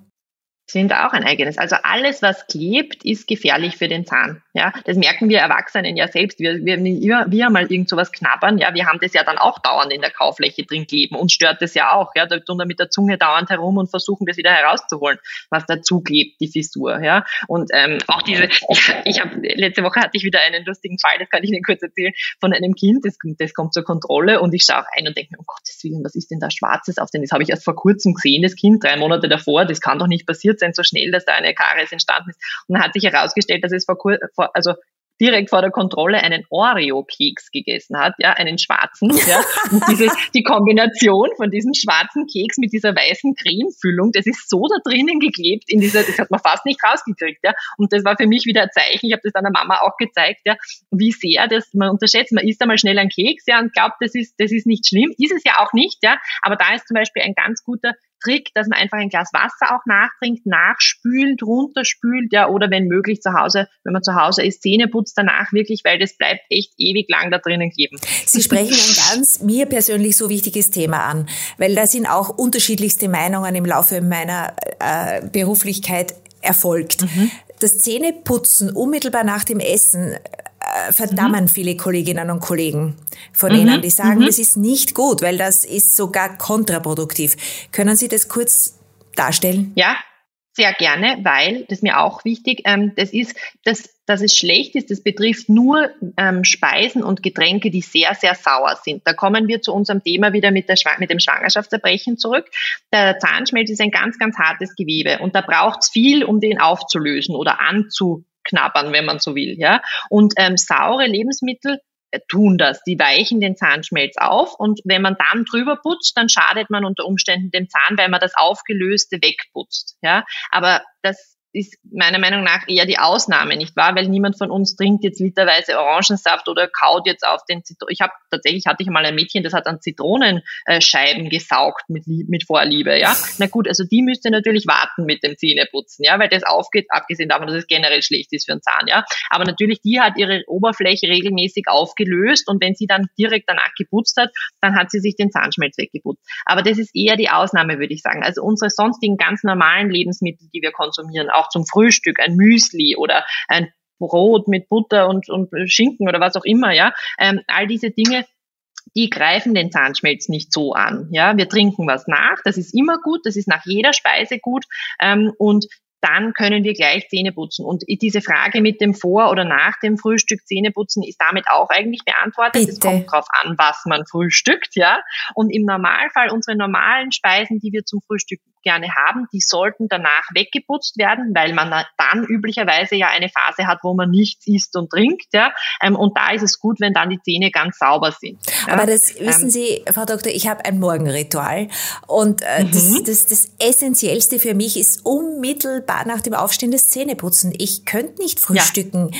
Speaker 2: Sind auch ein eigenes. Also alles, was klebt, ist gefährlich für den Zahn. Ja, das merken wir Erwachsenen ja selbst. Wir, wir, wir, wir mal irgend sowas knabbern. Ja, wir haben das ja dann auch dauernd in der Kaufläche drin kleben. Uns stört das ja auch. Ja, da tun wir mit der Zunge dauernd herum und versuchen das wieder herauszuholen, was dazu klebt, die Fissur. Ja, und ähm, auch diese, ich, ich habe letzte Woche hatte ich wieder einen lustigen Fall, das kann ich Ihnen kurz erzählen, von einem Kind, das, das kommt zur Kontrolle und ich schaue rein und denke mir, um Gottes Willen, was ist denn da Schwarzes auf denn? Das habe ich erst vor kurzem gesehen, das Kind, drei Monate davor, das kann doch nicht passiert sein, so schnell, dass da eine Karies entstanden ist. Und dann hat sich herausgestellt, dass es vor, vor also direkt vor der Kontrolle einen Oreo-Keks gegessen hat, ja, einen schwarzen, ja. Und diese, die Kombination von diesem schwarzen Keks mit dieser weißen Cremefüllung, das ist so da drinnen geklebt in dieser, das hat man fast nicht rausgekriegt, ja. Und das war für mich wieder ein Zeichen, ich habe das dann der Mama auch gezeigt, ja, wie sehr das, man unterschätzt, man isst einmal schnell einen Keks, ja, und glaubt, das ist, das ist nicht schlimm, ist es ja auch nicht, ja. Aber da ist zum Beispiel ein ganz guter Trick, dass man einfach ein Glas Wasser auch nachtrinkt, nachspült, runterspült, ja, oder wenn möglich zu Hause, wenn man zu Hause ist, Zähne putzt danach wirklich, weil das bleibt echt ewig lang da drinnen kleben.
Speaker 1: Sie sprechen ein ganz mir persönlich so wichtiges Thema an, weil da sind auch unterschiedlichste Meinungen im Laufe meiner äh, Beruflichkeit erfolgt. Mhm. Das Zähneputzen unmittelbar nach dem Essen äh, verdammen mhm. viele Kolleginnen und Kollegen von mhm. Ihnen, die sagen, mhm. das ist nicht gut, weil das ist sogar kontraproduktiv. Können Sie das kurz darstellen?
Speaker 2: Ja, sehr gerne, weil, das ist mir auch wichtig, ähm, das ist, dass, dass es schlecht ist, das betrifft nur ähm, Speisen und Getränke, die sehr, sehr sauer sind. Da kommen wir zu unserem Thema wieder mit, der, mit dem Schwangerschaftserbrechen zurück. Der Zahnschmelz ist ein ganz, ganz hartes Gewebe und da braucht es viel, um den aufzulösen oder anzu knabbern, wenn man so will. Ja? Und ähm, saure Lebensmittel äh, tun das. Die weichen den Zahnschmelz auf und wenn man dann drüber putzt, dann schadet man unter Umständen dem Zahn, weil man das Aufgelöste wegputzt. Ja, aber das ist meiner Meinung nach eher die Ausnahme, nicht wahr? Weil niemand von uns trinkt jetzt literweise Orangensaft oder kaut jetzt auf den Zitronen. Ich habe tatsächlich hatte ich mal ein Mädchen, das hat an Zitronenscheiben gesaugt mit, mit Vorliebe, ja. Na gut, also die müsste natürlich warten mit dem Zähneputzen, ja, weil das aufgeht, abgesehen davon, dass es generell schlecht ist für den Zahn, ja. Aber natürlich, die hat ihre Oberfläche regelmäßig aufgelöst und wenn sie dann direkt danach geputzt hat, dann hat sie sich den Zahnschmelz weggeputzt. Aber das ist eher die Ausnahme, würde ich sagen. Also unsere sonstigen ganz normalen Lebensmittel, die wir konsumieren, auch zum Frühstück, ein Müsli oder ein Brot mit Butter und, und Schinken oder was auch immer, ja. Ähm, all diese Dinge, die greifen den Zahnschmelz nicht so an. Ja, wir trinken was nach, das ist immer gut, das ist nach jeder Speise gut ähm, und dann können wir gleich Zähne putzen. Und diese Frage mit dem Vor- oder nach dem Frühstück Zähne putzen ist damit auch eigentlich beantwortet. Bitte. Es kommt darauf an, was man frühstückt, ja. Und im Normalfall unsere normalen Speisen, die wir zum Frühstück gerne haben, die sollten danach weggeputzt werden, weil man dann üblicherweise ja eine Phase hat, wo man nichts isst und trinkt, ja. Ähm, und da ist es gut, wenn dann die Zähne ganz sauber sind.
Speaker 1: Ja? Aber das wissen ähm, Sie, Frau Doktor, ich habe ein Morgenritual und äh, mhm. das, das, das Essentiellste für mich ist unmittelbar nach dem Aufstehen des Zähneputzen. Ich könnte nicht frühstücken. Ja.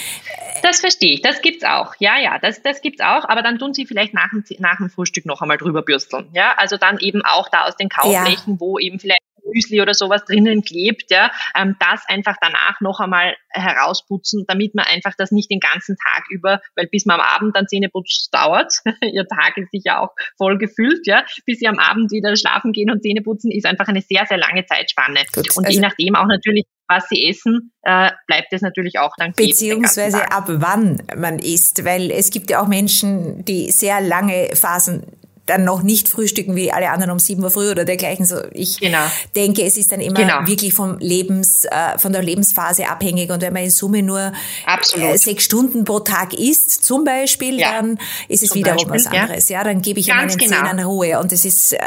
Speaker 2: Das verstehe ich. Das gibt's auch. Ja, ja, das, das gibt's auch. Aber dann tun Sie vielleicht nach dem, nach dem Frühstück noch einmal drüber bürsteln. Ja, also dann eben auch da aus den Kauflächen, ja. wo eben vielleicht Müsli oder sowas drinnen klebt, ja, ähm, das einfach danach noch einmal herausputzen, damit man einfach das nicht den ganzen Tag über, weil bis man am Abend dann Zähne putzt, dauert. Ihr Tag ist sicher auch voll gefüllt, ja. Bis Sie am Abend wieder schlafen gehen und Zähne putzen, ist einfach eine sehr, sehr lange Zeitspanne. Gut, und also je nachdem auch natürlich, was sie essen, äh, bleibt es natürlich auch dann
Speaker 1: Beziehungsweise ab wann man isst, weil es gibt ja auch Menschen, die sehr lange Phasen dann noch nicht frühstücken wie alle anderen um sieben Uhr früh oder dergleichen. So, ich genau. denke, es ist dann immer genau. wirklich vom Lebens, äh, von der Lebensphase abhängig. Und wenn man in Summe nur äh, sechs Stunden pro Tag isst, zum Beispiel, ja. dann ist es zum wiederum Beispiel, was anderes. Ja, ja dann gebe ich Ganz meinen genau. Zähnen Ruhe. Und das ist, äh,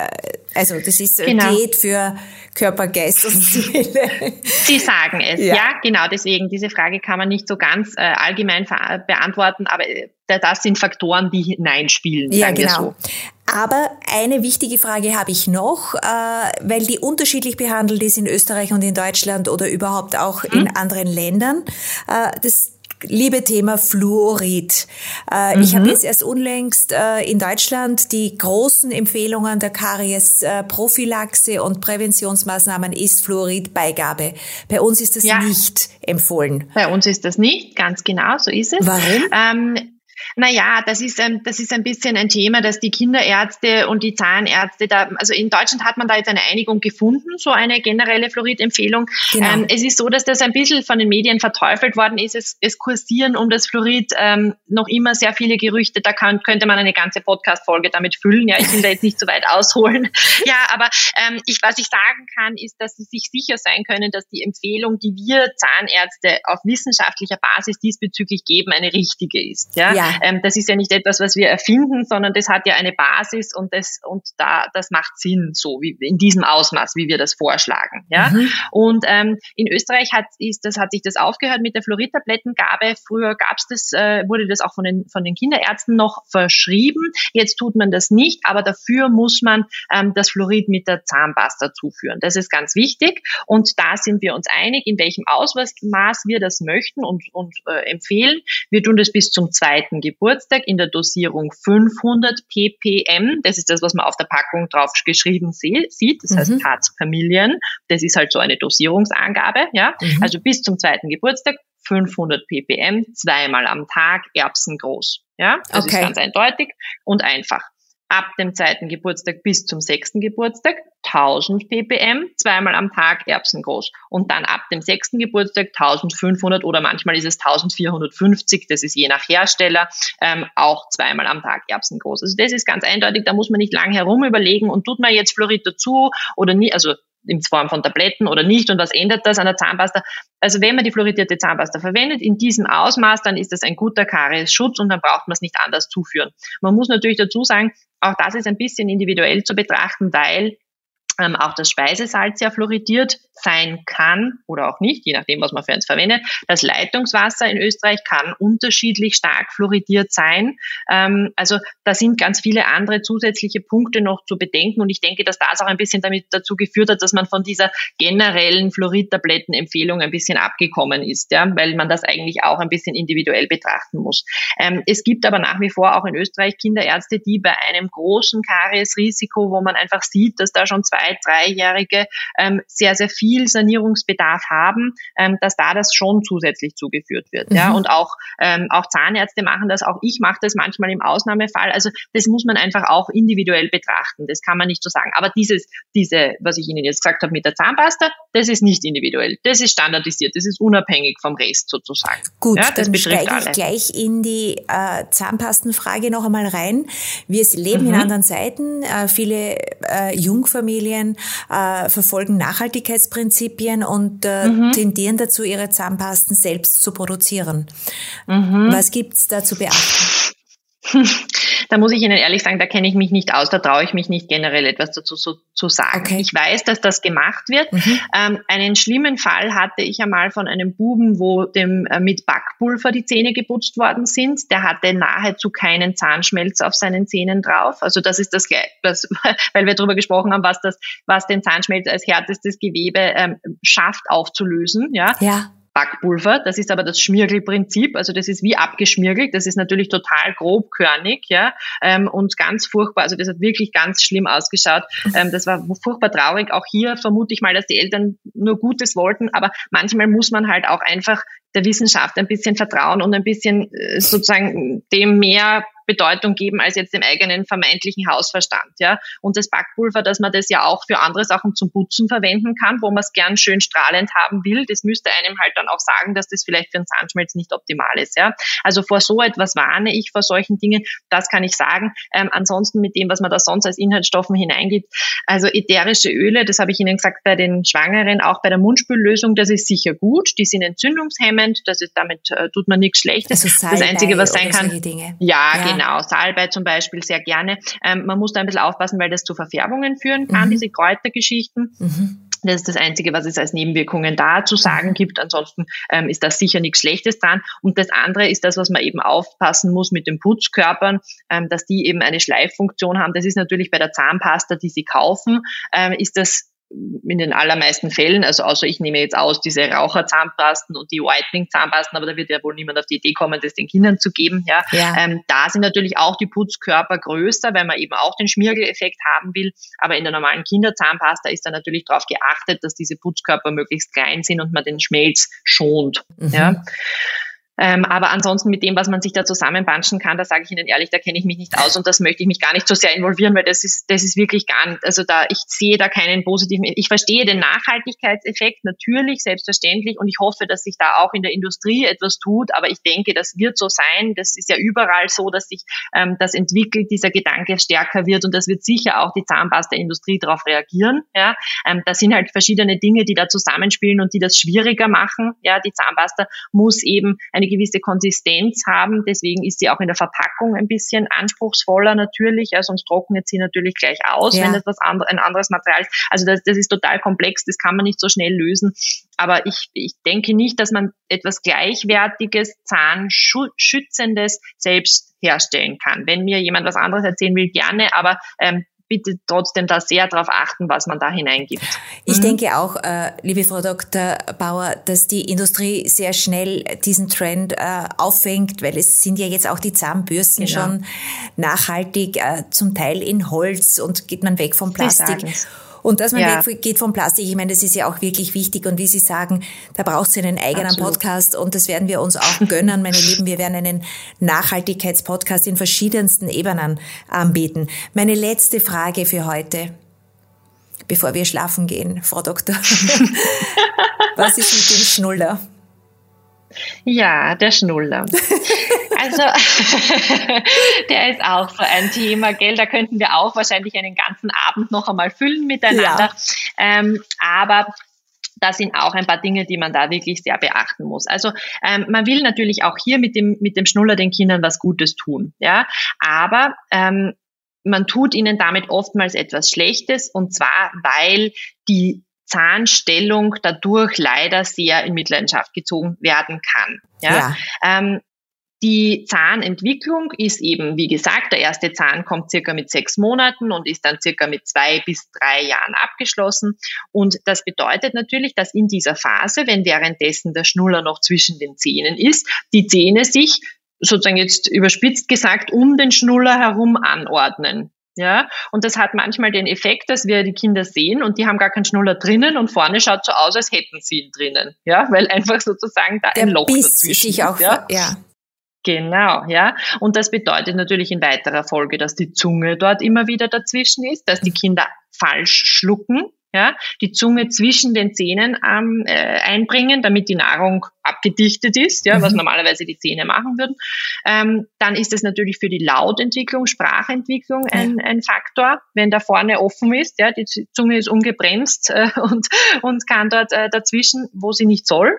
Speaker 1: also das ist äh, genau. Diät für Körper, Geist und Seele.
Speaker 2: Sie sagen es, ja. ja. genau. Deswegen, diese Frage kann man nicht so ganz äh, allgemein beantworten, aber äh, das sind Faktoren, die hineinspielen. Ja, genau. So.
Speaker 1: Aber eine wichtige Frage habe ich noch, äh, weil die unterschiedlich behandelt ist in Österreich und in Deutschland oder überhaupt auch mhm. in anderen Ländern. Äh, das liebe Thema Fluorid. Äh, mhm. Ich habe jetzt erst unlängst äh, in Deutschland die großen Empfehlungen der Karies-Prophylaxe und Präventionsmaßnahmen ist Fluoridbeigabe. Bei uns ist das ja. nicht empfohlen.
Speaker 2: Bei uns ist das nicht, ganz genau, so ist es.
Speaker 1: Warum?
Speaker 2: Ähm, naja, das ist, ein, das ist ein bisschen ein Thema, dass die Kinderärzte und die Zahnärzte da, also in Deutschland hat man da jetzt eine Einigung gefunden, so eine generelle Fluoridempfehlung. Genau. Ähm, es ist so, dass das ein bisschen von den Medien verteufelt worden ist. Es, es kursieren um das Fluorid ähm, noch immer sehr viele Gerüchte. Da kann, könnte man eine ganze Podcast-Folge damit füllen. Ja, ich will da jetzt nicht zu weit ausholen. ja, aber ähm, ich, was ich sagen kann, ist, dass sie sich sicher sein können, dass die Empfehlung, die wir Zahnärzte auf wissenschaftlicher Basis diesbezüglich geben, eine richtige ist. Ja, ja. Ähm, das ist ja nicht etwas, was wir erfinden, sondern das hat ja eine Basis und das und da das macht Sinn, so wie in diesem Ausmaß, wie wir das vorschlagen. Ja, mhm. und ähm, in Österreich hat ist das hat sich das aufgehört mit der Fluoridtablettengabe. Früher gab's das, äh, wurde das auch von den von den Kinderärzten noch verschrieben. Jetzt tut man das nicht, aber dafür muss man ähm, das Fluorid mit der Zahnpasta zuführen. Das ist ganz wichtig und da sind wir uns einig, in welchem Ausmaß wir das möchten und, und äh, empfehlen. Wir tun das bis zum zweiten Geburtstag in der Dosierung 500 ppm. Das ist das, was man auf der Packung drauf geschrieben sieht. Das mhm. heißt Parts per Million. Das ist halt so eine Dosierungsangabe. Ja, mhm. also bis zum zweiten Geburtstag 500 ppm, zweimal am Tag, Erbsen groß. Ja, das okay. ist ganz eindeutig und einfach ab dem zweiten Geburtstag bis zum sechsten Geburtstag 1000 ppm, zweimal am Tag Erbsen groß. Und dann ab dem sechsten Geburtstag 1500 oder manchmal ist es 1450, das ist je nach Hersteller, ähm, auch zweimal am Tag Erbsen groß. Also das ist ganz eindeutig, da muss man nicht lang herum überlegen und tut man jetzt Fluorid dazu oder nie, also in Form von Tabletten oder nicht und was ändert das an der Zahnpasta. Also wenn man die fluoridierte Zahnpasta verwendet in diesem Ausmaß, dann ist das ein guter Kariesschutz und dann braucht man es nicht anders zuführen. Man muss natürlich dazu sagen, auch das ist ein bisschen individuell zu betrachten, weil ähm, auch das Speisesalz ja fluoridiert sein kann oder auch nicht, je nachdem, was man für eins verwendet. Das Leitungswasser in Österreich kann unterschiedlich stark fluoridiert sein. Ähm, also da sind ganz viele andere zusätzliche Punkte noch zu bedenken und ich denke, dass das auch ein bisschen damit dazu geführt hat, dass man von dieser generellen Fluoridtablettenempfehlung ein bisschen abgekommen ist, ja, weil man das eigentlich auch ein bisschen individuell betrachten muss. Ähm, es gibt aber nach wie vor auch in Österreich Kinderärzte, die bei einem großen Kariesrisiko, wo man einfach sieht, dass da schon zwei, dreijährige ähm, sehr, sehr viel Sanierungsbedarf haben, ähm, dass da das schon zusätzlich zugeführt wird. Mhm. Ja, und auch ähm, auch Zahnärzte machen das, auch ich mache das manchmal im Ausnahmefall. Also das muss man einfach auch individuell betrachten. Das kann man nicht so sagen. Aber dieses, diese, was ich Ihnen jetzt gesagt habe mit der Zahnpasta, das ist nicht individuell. Das ist standardisiert. Das ist unabhängig vom Rest sozusagen.
Speaker 1: Gut, ja, dann steige ich alle. gleich in die äh, Zahnpastenfrage noch einmal rein. Wir leben mhm. in anderen Zeiten. Äh, viele äh, Jungfamilien äh, verfolgen Nachhaltigkeits Prinzipien und äh, mhm. tendieren dazu, ihre Zahnpasten selbst zu produzieren. Mhm. Was gibt's da zu beachten?
Speaker 2: da muss ich Ihnen ehrlich sagen, da kenne ich mich nicht aus, da traue ich mich nicht generell etwas dazu zu, zu sagen. Okay. Ich weiß, dass das gemacht wird. Mhm. Ähm, einen schlimmen Fall hatte ich einmal von einem Buben, wo dem äh, mit Backpulver die Zähne geputzt worden sind. Der hatte nahezu keinen Zahnschmelz auf seinen Zähnen drauf. Also das ist das, das weil wir darüber gesprochen haben, was das, was den Zahnschmelz als härtestes Gewebe ähm, schafft aufzulösen. Ja.
Speaker 1: ja.
Speaker 2: Backpulver. Das ist aber das Schmirgelprinzip. Also das ist wie abgeschmirgelt. Das ist natürlich total grobkörnig, ja, ähm, und ganz furchtbar. Also das hat wirklich ganz schlimm ausgeschaut. Ähm, das war furchtbar traurig. Auch hier vermute ich mal, dass die Eltern nur Gutes wollten, aber manchmal muss man halt auch einfach der Wissenschaft ein bisschen vertrauen und ein bisschen äh, sozusagen dem mehr Bedeutung geben als jetzt dem eigenen vermeintlichen Hausverstand. Ja? Und das Backpulver, dass man das ja auch für andere Sachen zum Putzen verwenden kann, wo man es gern schön strahlend haben will, das müsste einem halt dann auch sagen, dass das vielleicht für einen Zahnschmelz nicht optimal ist. Ja? Also vor so etwas warne ich vor solchen Dingen, das kann ich sagen. Ähm, ansonsten mit dem, was man da sonst als Inhaltsstoffen hineingibt, also ätherische Öle, das habe ich Ihnen gesagt, bei den Schwangeren, auch bei der Mundspüllösung, das ist sicher gut. Die sind entzündungshemmend, das ist, damit äh, tut man nichts Schlechtes.
Speaker 1: Also
Speaker 2: das Einzige, was sein kann.
Speaker 1: Ja,
Speaker 2: ja, Genau, Salbei zum Beispiel sehr gerne. Ähm, man muss da ein bisschen aufpassen, weil das zu Verfärbungen führen kann, mhm. diese Kräutergeschichten. Mhm. Das ist das Einzige, was es als Nebenwirkungen da zu sagen mhm. gibt. Ansonsten ähm, ist da sicher nichts Schlechtes dran. Und das andere ist das, was man eben aufpassen muss mit den Putzkörpern, ähm, dass die eben eine Schleiffunktion haben. Das ist natürlich bei der Zahnpasta, die Sie kaufen, ähm, ist das in den allermeisten Fällen, also außer ich nehme jetzt aus diese Raucherzahnpasten und die Whitening-Zahnpasten, aber da wird ja wohl niemand auf die Idee kommen, das den Kindern zu geben. Ja, ja. Ähm, da sind natürlich auch die Putzkörper größer, weil man eben auch den Schmirgeleffekt haben will. Aber in der normalen Kinderzahnpasta ist da natürlich darauf geachtet, dass diese Putzkörper möglichst klein sind und man den Schmelz schont. Mhm. Ja. Ähm, aber ansonsten mit dem, was man sich da zusammenbanschen kann, da sage ich Ihnen ehrlich, da kenne ich mich nicht aus und das möchte ich mich gar nicht so sehr involvieren, weil das ist, das ist wirklich gar nicht, also da, ich sehe da keinen positiven, ich verstehe den Nachhaltigkeitseffekt natürlich, selbstverständlich und ich hoffe, dass sich da auch in der Industrie etwas tut, aber ich denke, das wird so sein, das ist ja überall so, dass sich ähm, das entwickelt, dieser Gedanke stärker wird und das wird sicher auch die Zahnpasta-Industrie darauf reagieren, ja, ähm, da sind halt verschiedene Dinge, die da zusammenspielen und die das schwieriger machen, ja, die Zahnpasta muss eben eine eine gewisse Konsistenz haben. Deswegen ist sie auch in der Verpackung ein bisschen anspruchsvoller natürlich. Ja, sonst trocknet sie natürlich gleich aus, ja. wenn das was andre, ein anderes Material ist. Also das, das ist total komplex, das kann man nicht so schnell lösen. Aber ich, ich denke nicht, dass man etwas Gleichwertiges, Zahnschützendes selbst herstellen kann. Wenn mir jemand was anderes erzählen will, gerne, aber ähm, bitte trotzdem da sehr darauf achten, was man da hineingibt.
Speaker 1: Ich mhm. denke auch, äh, liebe Frau Dr. Bauer, dass die Industrie sehr schnell diesen Trend äh, auffängt, weil es sind ja jetzt auch die Zahnbürsten genau. schon nachhaltig, äh, zum Teil in Holz und geht man weg vom Plastik. Und dass man ja. weggeht vom Plastik, ich meine, das ist ja auch wirklich wichtig. Und wie Sie sagen, da braucht es einen eigenen Absolut. Podcast und das werden wir uns auch gönnen, meine Lieben. Wir werden einen Nachhaltigkeitspodcast in verschiedensten Ebenen anbieten. Meine letzte Frage für heute bevor wir schlafen gehen, Frau Doktor. Was ist mit dem Schnuller?
Speaker 2: Ja, der Schnuller. Also, der ist auch so ein Thema, gell? Da könnten wir auch wahrscheinlich einen ganzen Abend noch einmal füllen miteinander. Ja. Ähm, aber da sind auch ein paar Dinge, die man da wirklich sehr beachten muss. Also ähm, man will natürlich auch hier mit dem mit dem Schnuller den Kindern was Gutes tun, ja. Aber ähm, man tut ihnen damit oftmals etwas Schlechtes und zwar, weil die Zahnstellung dadurch leider sehr in Mitleidenschaft gezogen werden kann. Ja. ja. Ähm, die Zahnentwicklung ist eben, wie gesagt, der erste Zahn kommt circa mit sechs Monaten und ist dann circa mit zwei bis drei Jahren abgeschlossen. Und das bedeutet natürlich, dass in dieser Phase, wenn währenddessen der Schnuller noch zwischen den Zähnen ist, die Zähne sich sozusagen jetzt überspitzt gesagt um den Schnuller herum anordnen. Ja, und das hat manchmal den Effekt, dass wir die Kinder sehen und die haben gar keinen Schnuller drinnen und vorne schaut so aus, als hätten sie ihn drinnen. Ja, weil einfach sozusagen da Der ein Loch Biss dazwischen sich auch, ist. Ja? ja. Genau, ja. Und das bedeutet natürlich in weiterer Folge, dass die Zunge dort immer wieder dazwischen ist, dass die Kinder falsch schlucken, ja, die Zunge zwischen den Zähnen ähm, äh, einbringen, damit die Nahrung abgedichtet ist, ja, mhm. was normalerweise die Zähne machen würden. Ähm, dann ist es natürlich für die Lautentwicklung, Sprachentwicklung ein, ein Faktor, wenn da vorne offen ist, ja, die Zunge ist ungebremst äh, und, und kann dort äh, dazwischen, wo sie nicht soll.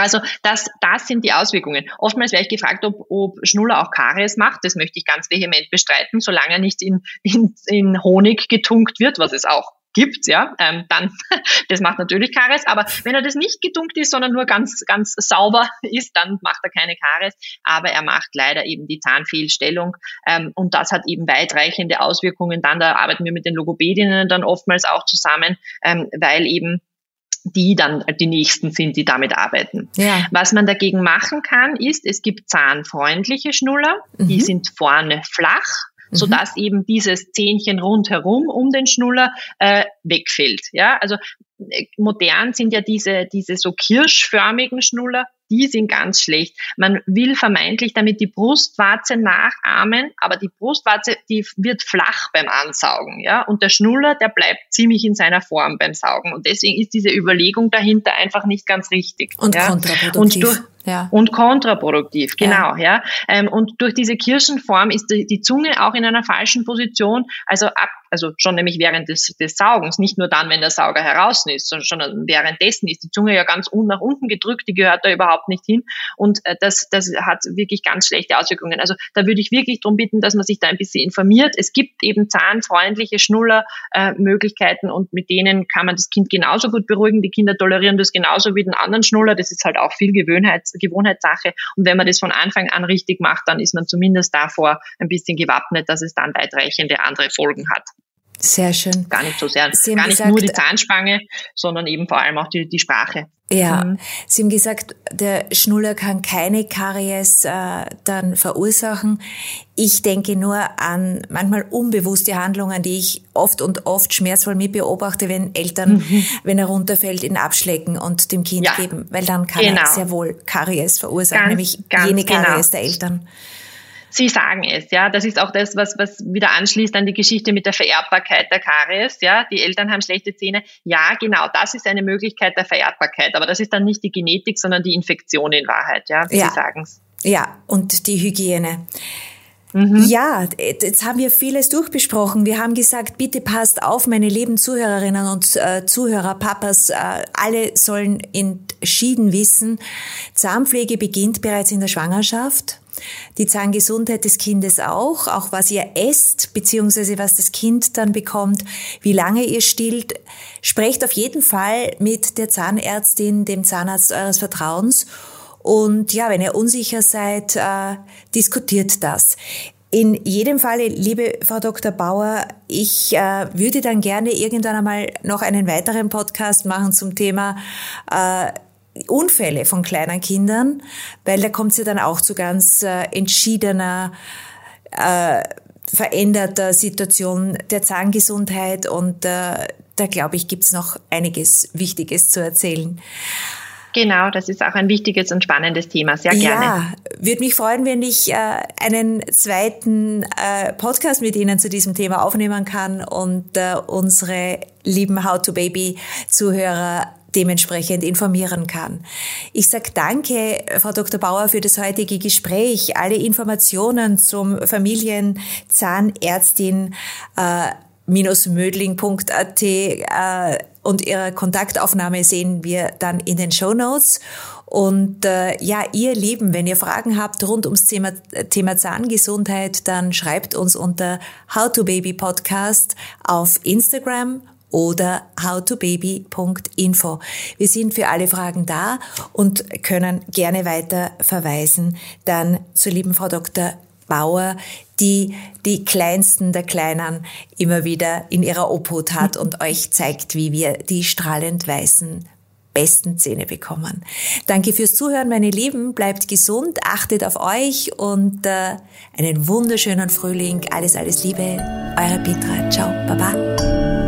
Speaker 2: Also das, das sind die Auswirkungen. Oftmals werde ich gefragt, ob, ob Schnuller auch Karies macht. Das möchte ich ganz vehement bestreiten, solange er nicht in, in, in Honig getunkt wird, was es auch gibt, ja, ähm, dann, das macht natürlich Karies, aber wenn er das nicht gedunkt ist, sondern nur ganz, ganz sauber ist, dann macht er keine Karies, aber er macht leider eben die Zahnfehlstellung. Ähm, und das hat eben weitreichende Auswirkungen. Dann, da arbeiten wir mit den Logopädinnen dann oftmals auch zusammen, ähm, weil eben die dann die nächsten sind, die damit arbeiten. Ja. Was man dagegen machen kann, ist, es gibt zahnfreundliche Schnuller, mhm. die sind vorne flach, so mhm. dass eben dieses Zähnchen rundherum um den Schnuller äh, wegfällt. Ja, also äh, modern sind ja diese diese so kirschförmigen Schnuller die sind ganz schlecht. Man will vermeintlich damit die Brustwarze nachahmen, aber die Brustwarze, die wird flach beim Ansaugen, ja. Und der Schnuller, der bleibt ziemlich in seiner Form beim Saugen. Und deswegen ist diese Überlegung dahinter einfach nicht ganz richtig.
Speaker 1: Und ja? kontraproduktiv. Und durch,
Speaker 2: ja. Und kontraproduktiv, genau, ja. ja. Ähm, und durch diese Kirschenform ist die, die, Zunge auch in einer falschen Position, also ab, also schon nämlich während des, des Saugens, nicht nur dann, wenn der Sauger heraus ist, sondern schon währenddessen ist die Zunge ja ganz un nach unten gedrückt, die gehört da überhaupt nicht hin. Und äh, das, das hat wirklich ganz schlechte Auswirkungen. Also da würde ich wirklich darum bitten, dass man sich da ein bisschen informiert. Es gibt eben zahnfreundliche Schnullermöglichkeiten äh, und mit denen kann man das Kind genauso gut beruhigen. Die Kinder tolerieren das genauso wie den anderen Schnuller. Das ist halt auch viel Gewöhnheit Gewohnheitssache. Und wenn man das von Anfang an richtig macht, dann ist man zumindest davor ein bisschen gewappnet, dass es dann weitreichende andere Folgen hat.
Speaker 1: Sehr schön.
Speaker 2: Gar nicht so sehr, gar nicht gesagt, nur die Zahnspange, sondern eben vor allem auch die, die Sprache.
Speaker 1: Ja, mhm. Sie haben gesagt, der Schnuller kann keine Karies äh, dann verursachen. Ich denke nur an manchmal unbewusste Handlungen, die ich oft und oft schmerzvoll mit beobachte, wenn Eltern, mhm. wenn er runterfällt, ihn abschlecken und dem Kind ja. geben, weil dann kann genau. er sehr wohl Karies verursachen, ganz, nämlich ganz jene Karies genau. der Eltern.
Speaker 2: Sie sagen es, ja. Das ist auch das, was, was wieder anschließt an die Geschichte mit der Vererbbarkeit der Karies, ja. Die Eltern haben schlechte Zähne. Ja, genau, das ist eine Möglichkeit der Vererbbarkeit. Aber das ist dann nicht die Genetik, sondern die Infektion in Wahrheit, ja.
Speaker 1: ja.
Speaker 2: Sie sagen es.
Speaker 1: Ja, und die Hygiene. Mhm. Ja, jetzt haben wir vieles durchbesprochen. Wir haben gesagt, bitte passt auf, meine lieben Zuhörerinnen und äh, Zuhörer, Papas, äh, alle sollen entschieden wissen, Zahnpflege beginnt bereits in der Schwangerschaft. Die Zahngesundheit des Kindes auch, auch was ihr esst, beziehungsweise was das Kind dann bekommt, wie lange ihr stillt. Sprecht auf jeden Fall mit der Zahnärztin, dem Zahnarzt eures Vertrauens und ja, wenn ihr unsicher seid, äh, diskutiert das. In jedem Falle, liebe Frau Dr. Bauer, ich äh, würde dann gerne irgendwann einmal noch einen weiteren Podcast machen zum Thema äh, Unfälle von kleinen Kindern, weil da kommt es ja dann auch zu ganz äh, entschiedener, äh, veränderter Situation der Zahngesundheit und äh, da glaube ich, gibt es noch einiges Wichtiges zu erzählen.
Speaker 2: Genau, das ist auch ein wichtiges und spannendes Thema. Sehr gerne.
Speaker 1: Ja, würde mich freuen, wenn ich äh, einen zweiten äh, Podcast mit Ihnen zu diesem Thema aufnehmen kann und äh, unsere lieben How to Baby Zuhörer dementsprechend informieren kann. Ich sage danke, Frau Dr. Bauer, für das heutige Gespräch. Alle Informationen zum Familienzahnärztin äh, mödling.at äh, und ihre Kontaktaufnahme sehen wir dann in den Show Notes. Und äh, ja, ihr Lieben, wenn ihr Fragen habt rund ums Thema, Thema Zahngesundheit, dann schreibt uns unter How to Baby Podcast auf Instagram oder howtobaby.info. Wir sind für alle Fragen da und können gerne weiter verweisen dann zur lieben Frau Dr. Bauer, die die Kleinsten der Kleinen immer wieder in ihrer Obhut hat und euch zeigt, wie wir die strahlend weißen besten Zähne bekommen. Danke fürs Zuhören, meine Lieben. Bleibt gesund, achtet auf euch und äh, einen wunderschönen Frühling. Alles, alles Liebe. Eure Petra. Ciao. Baba.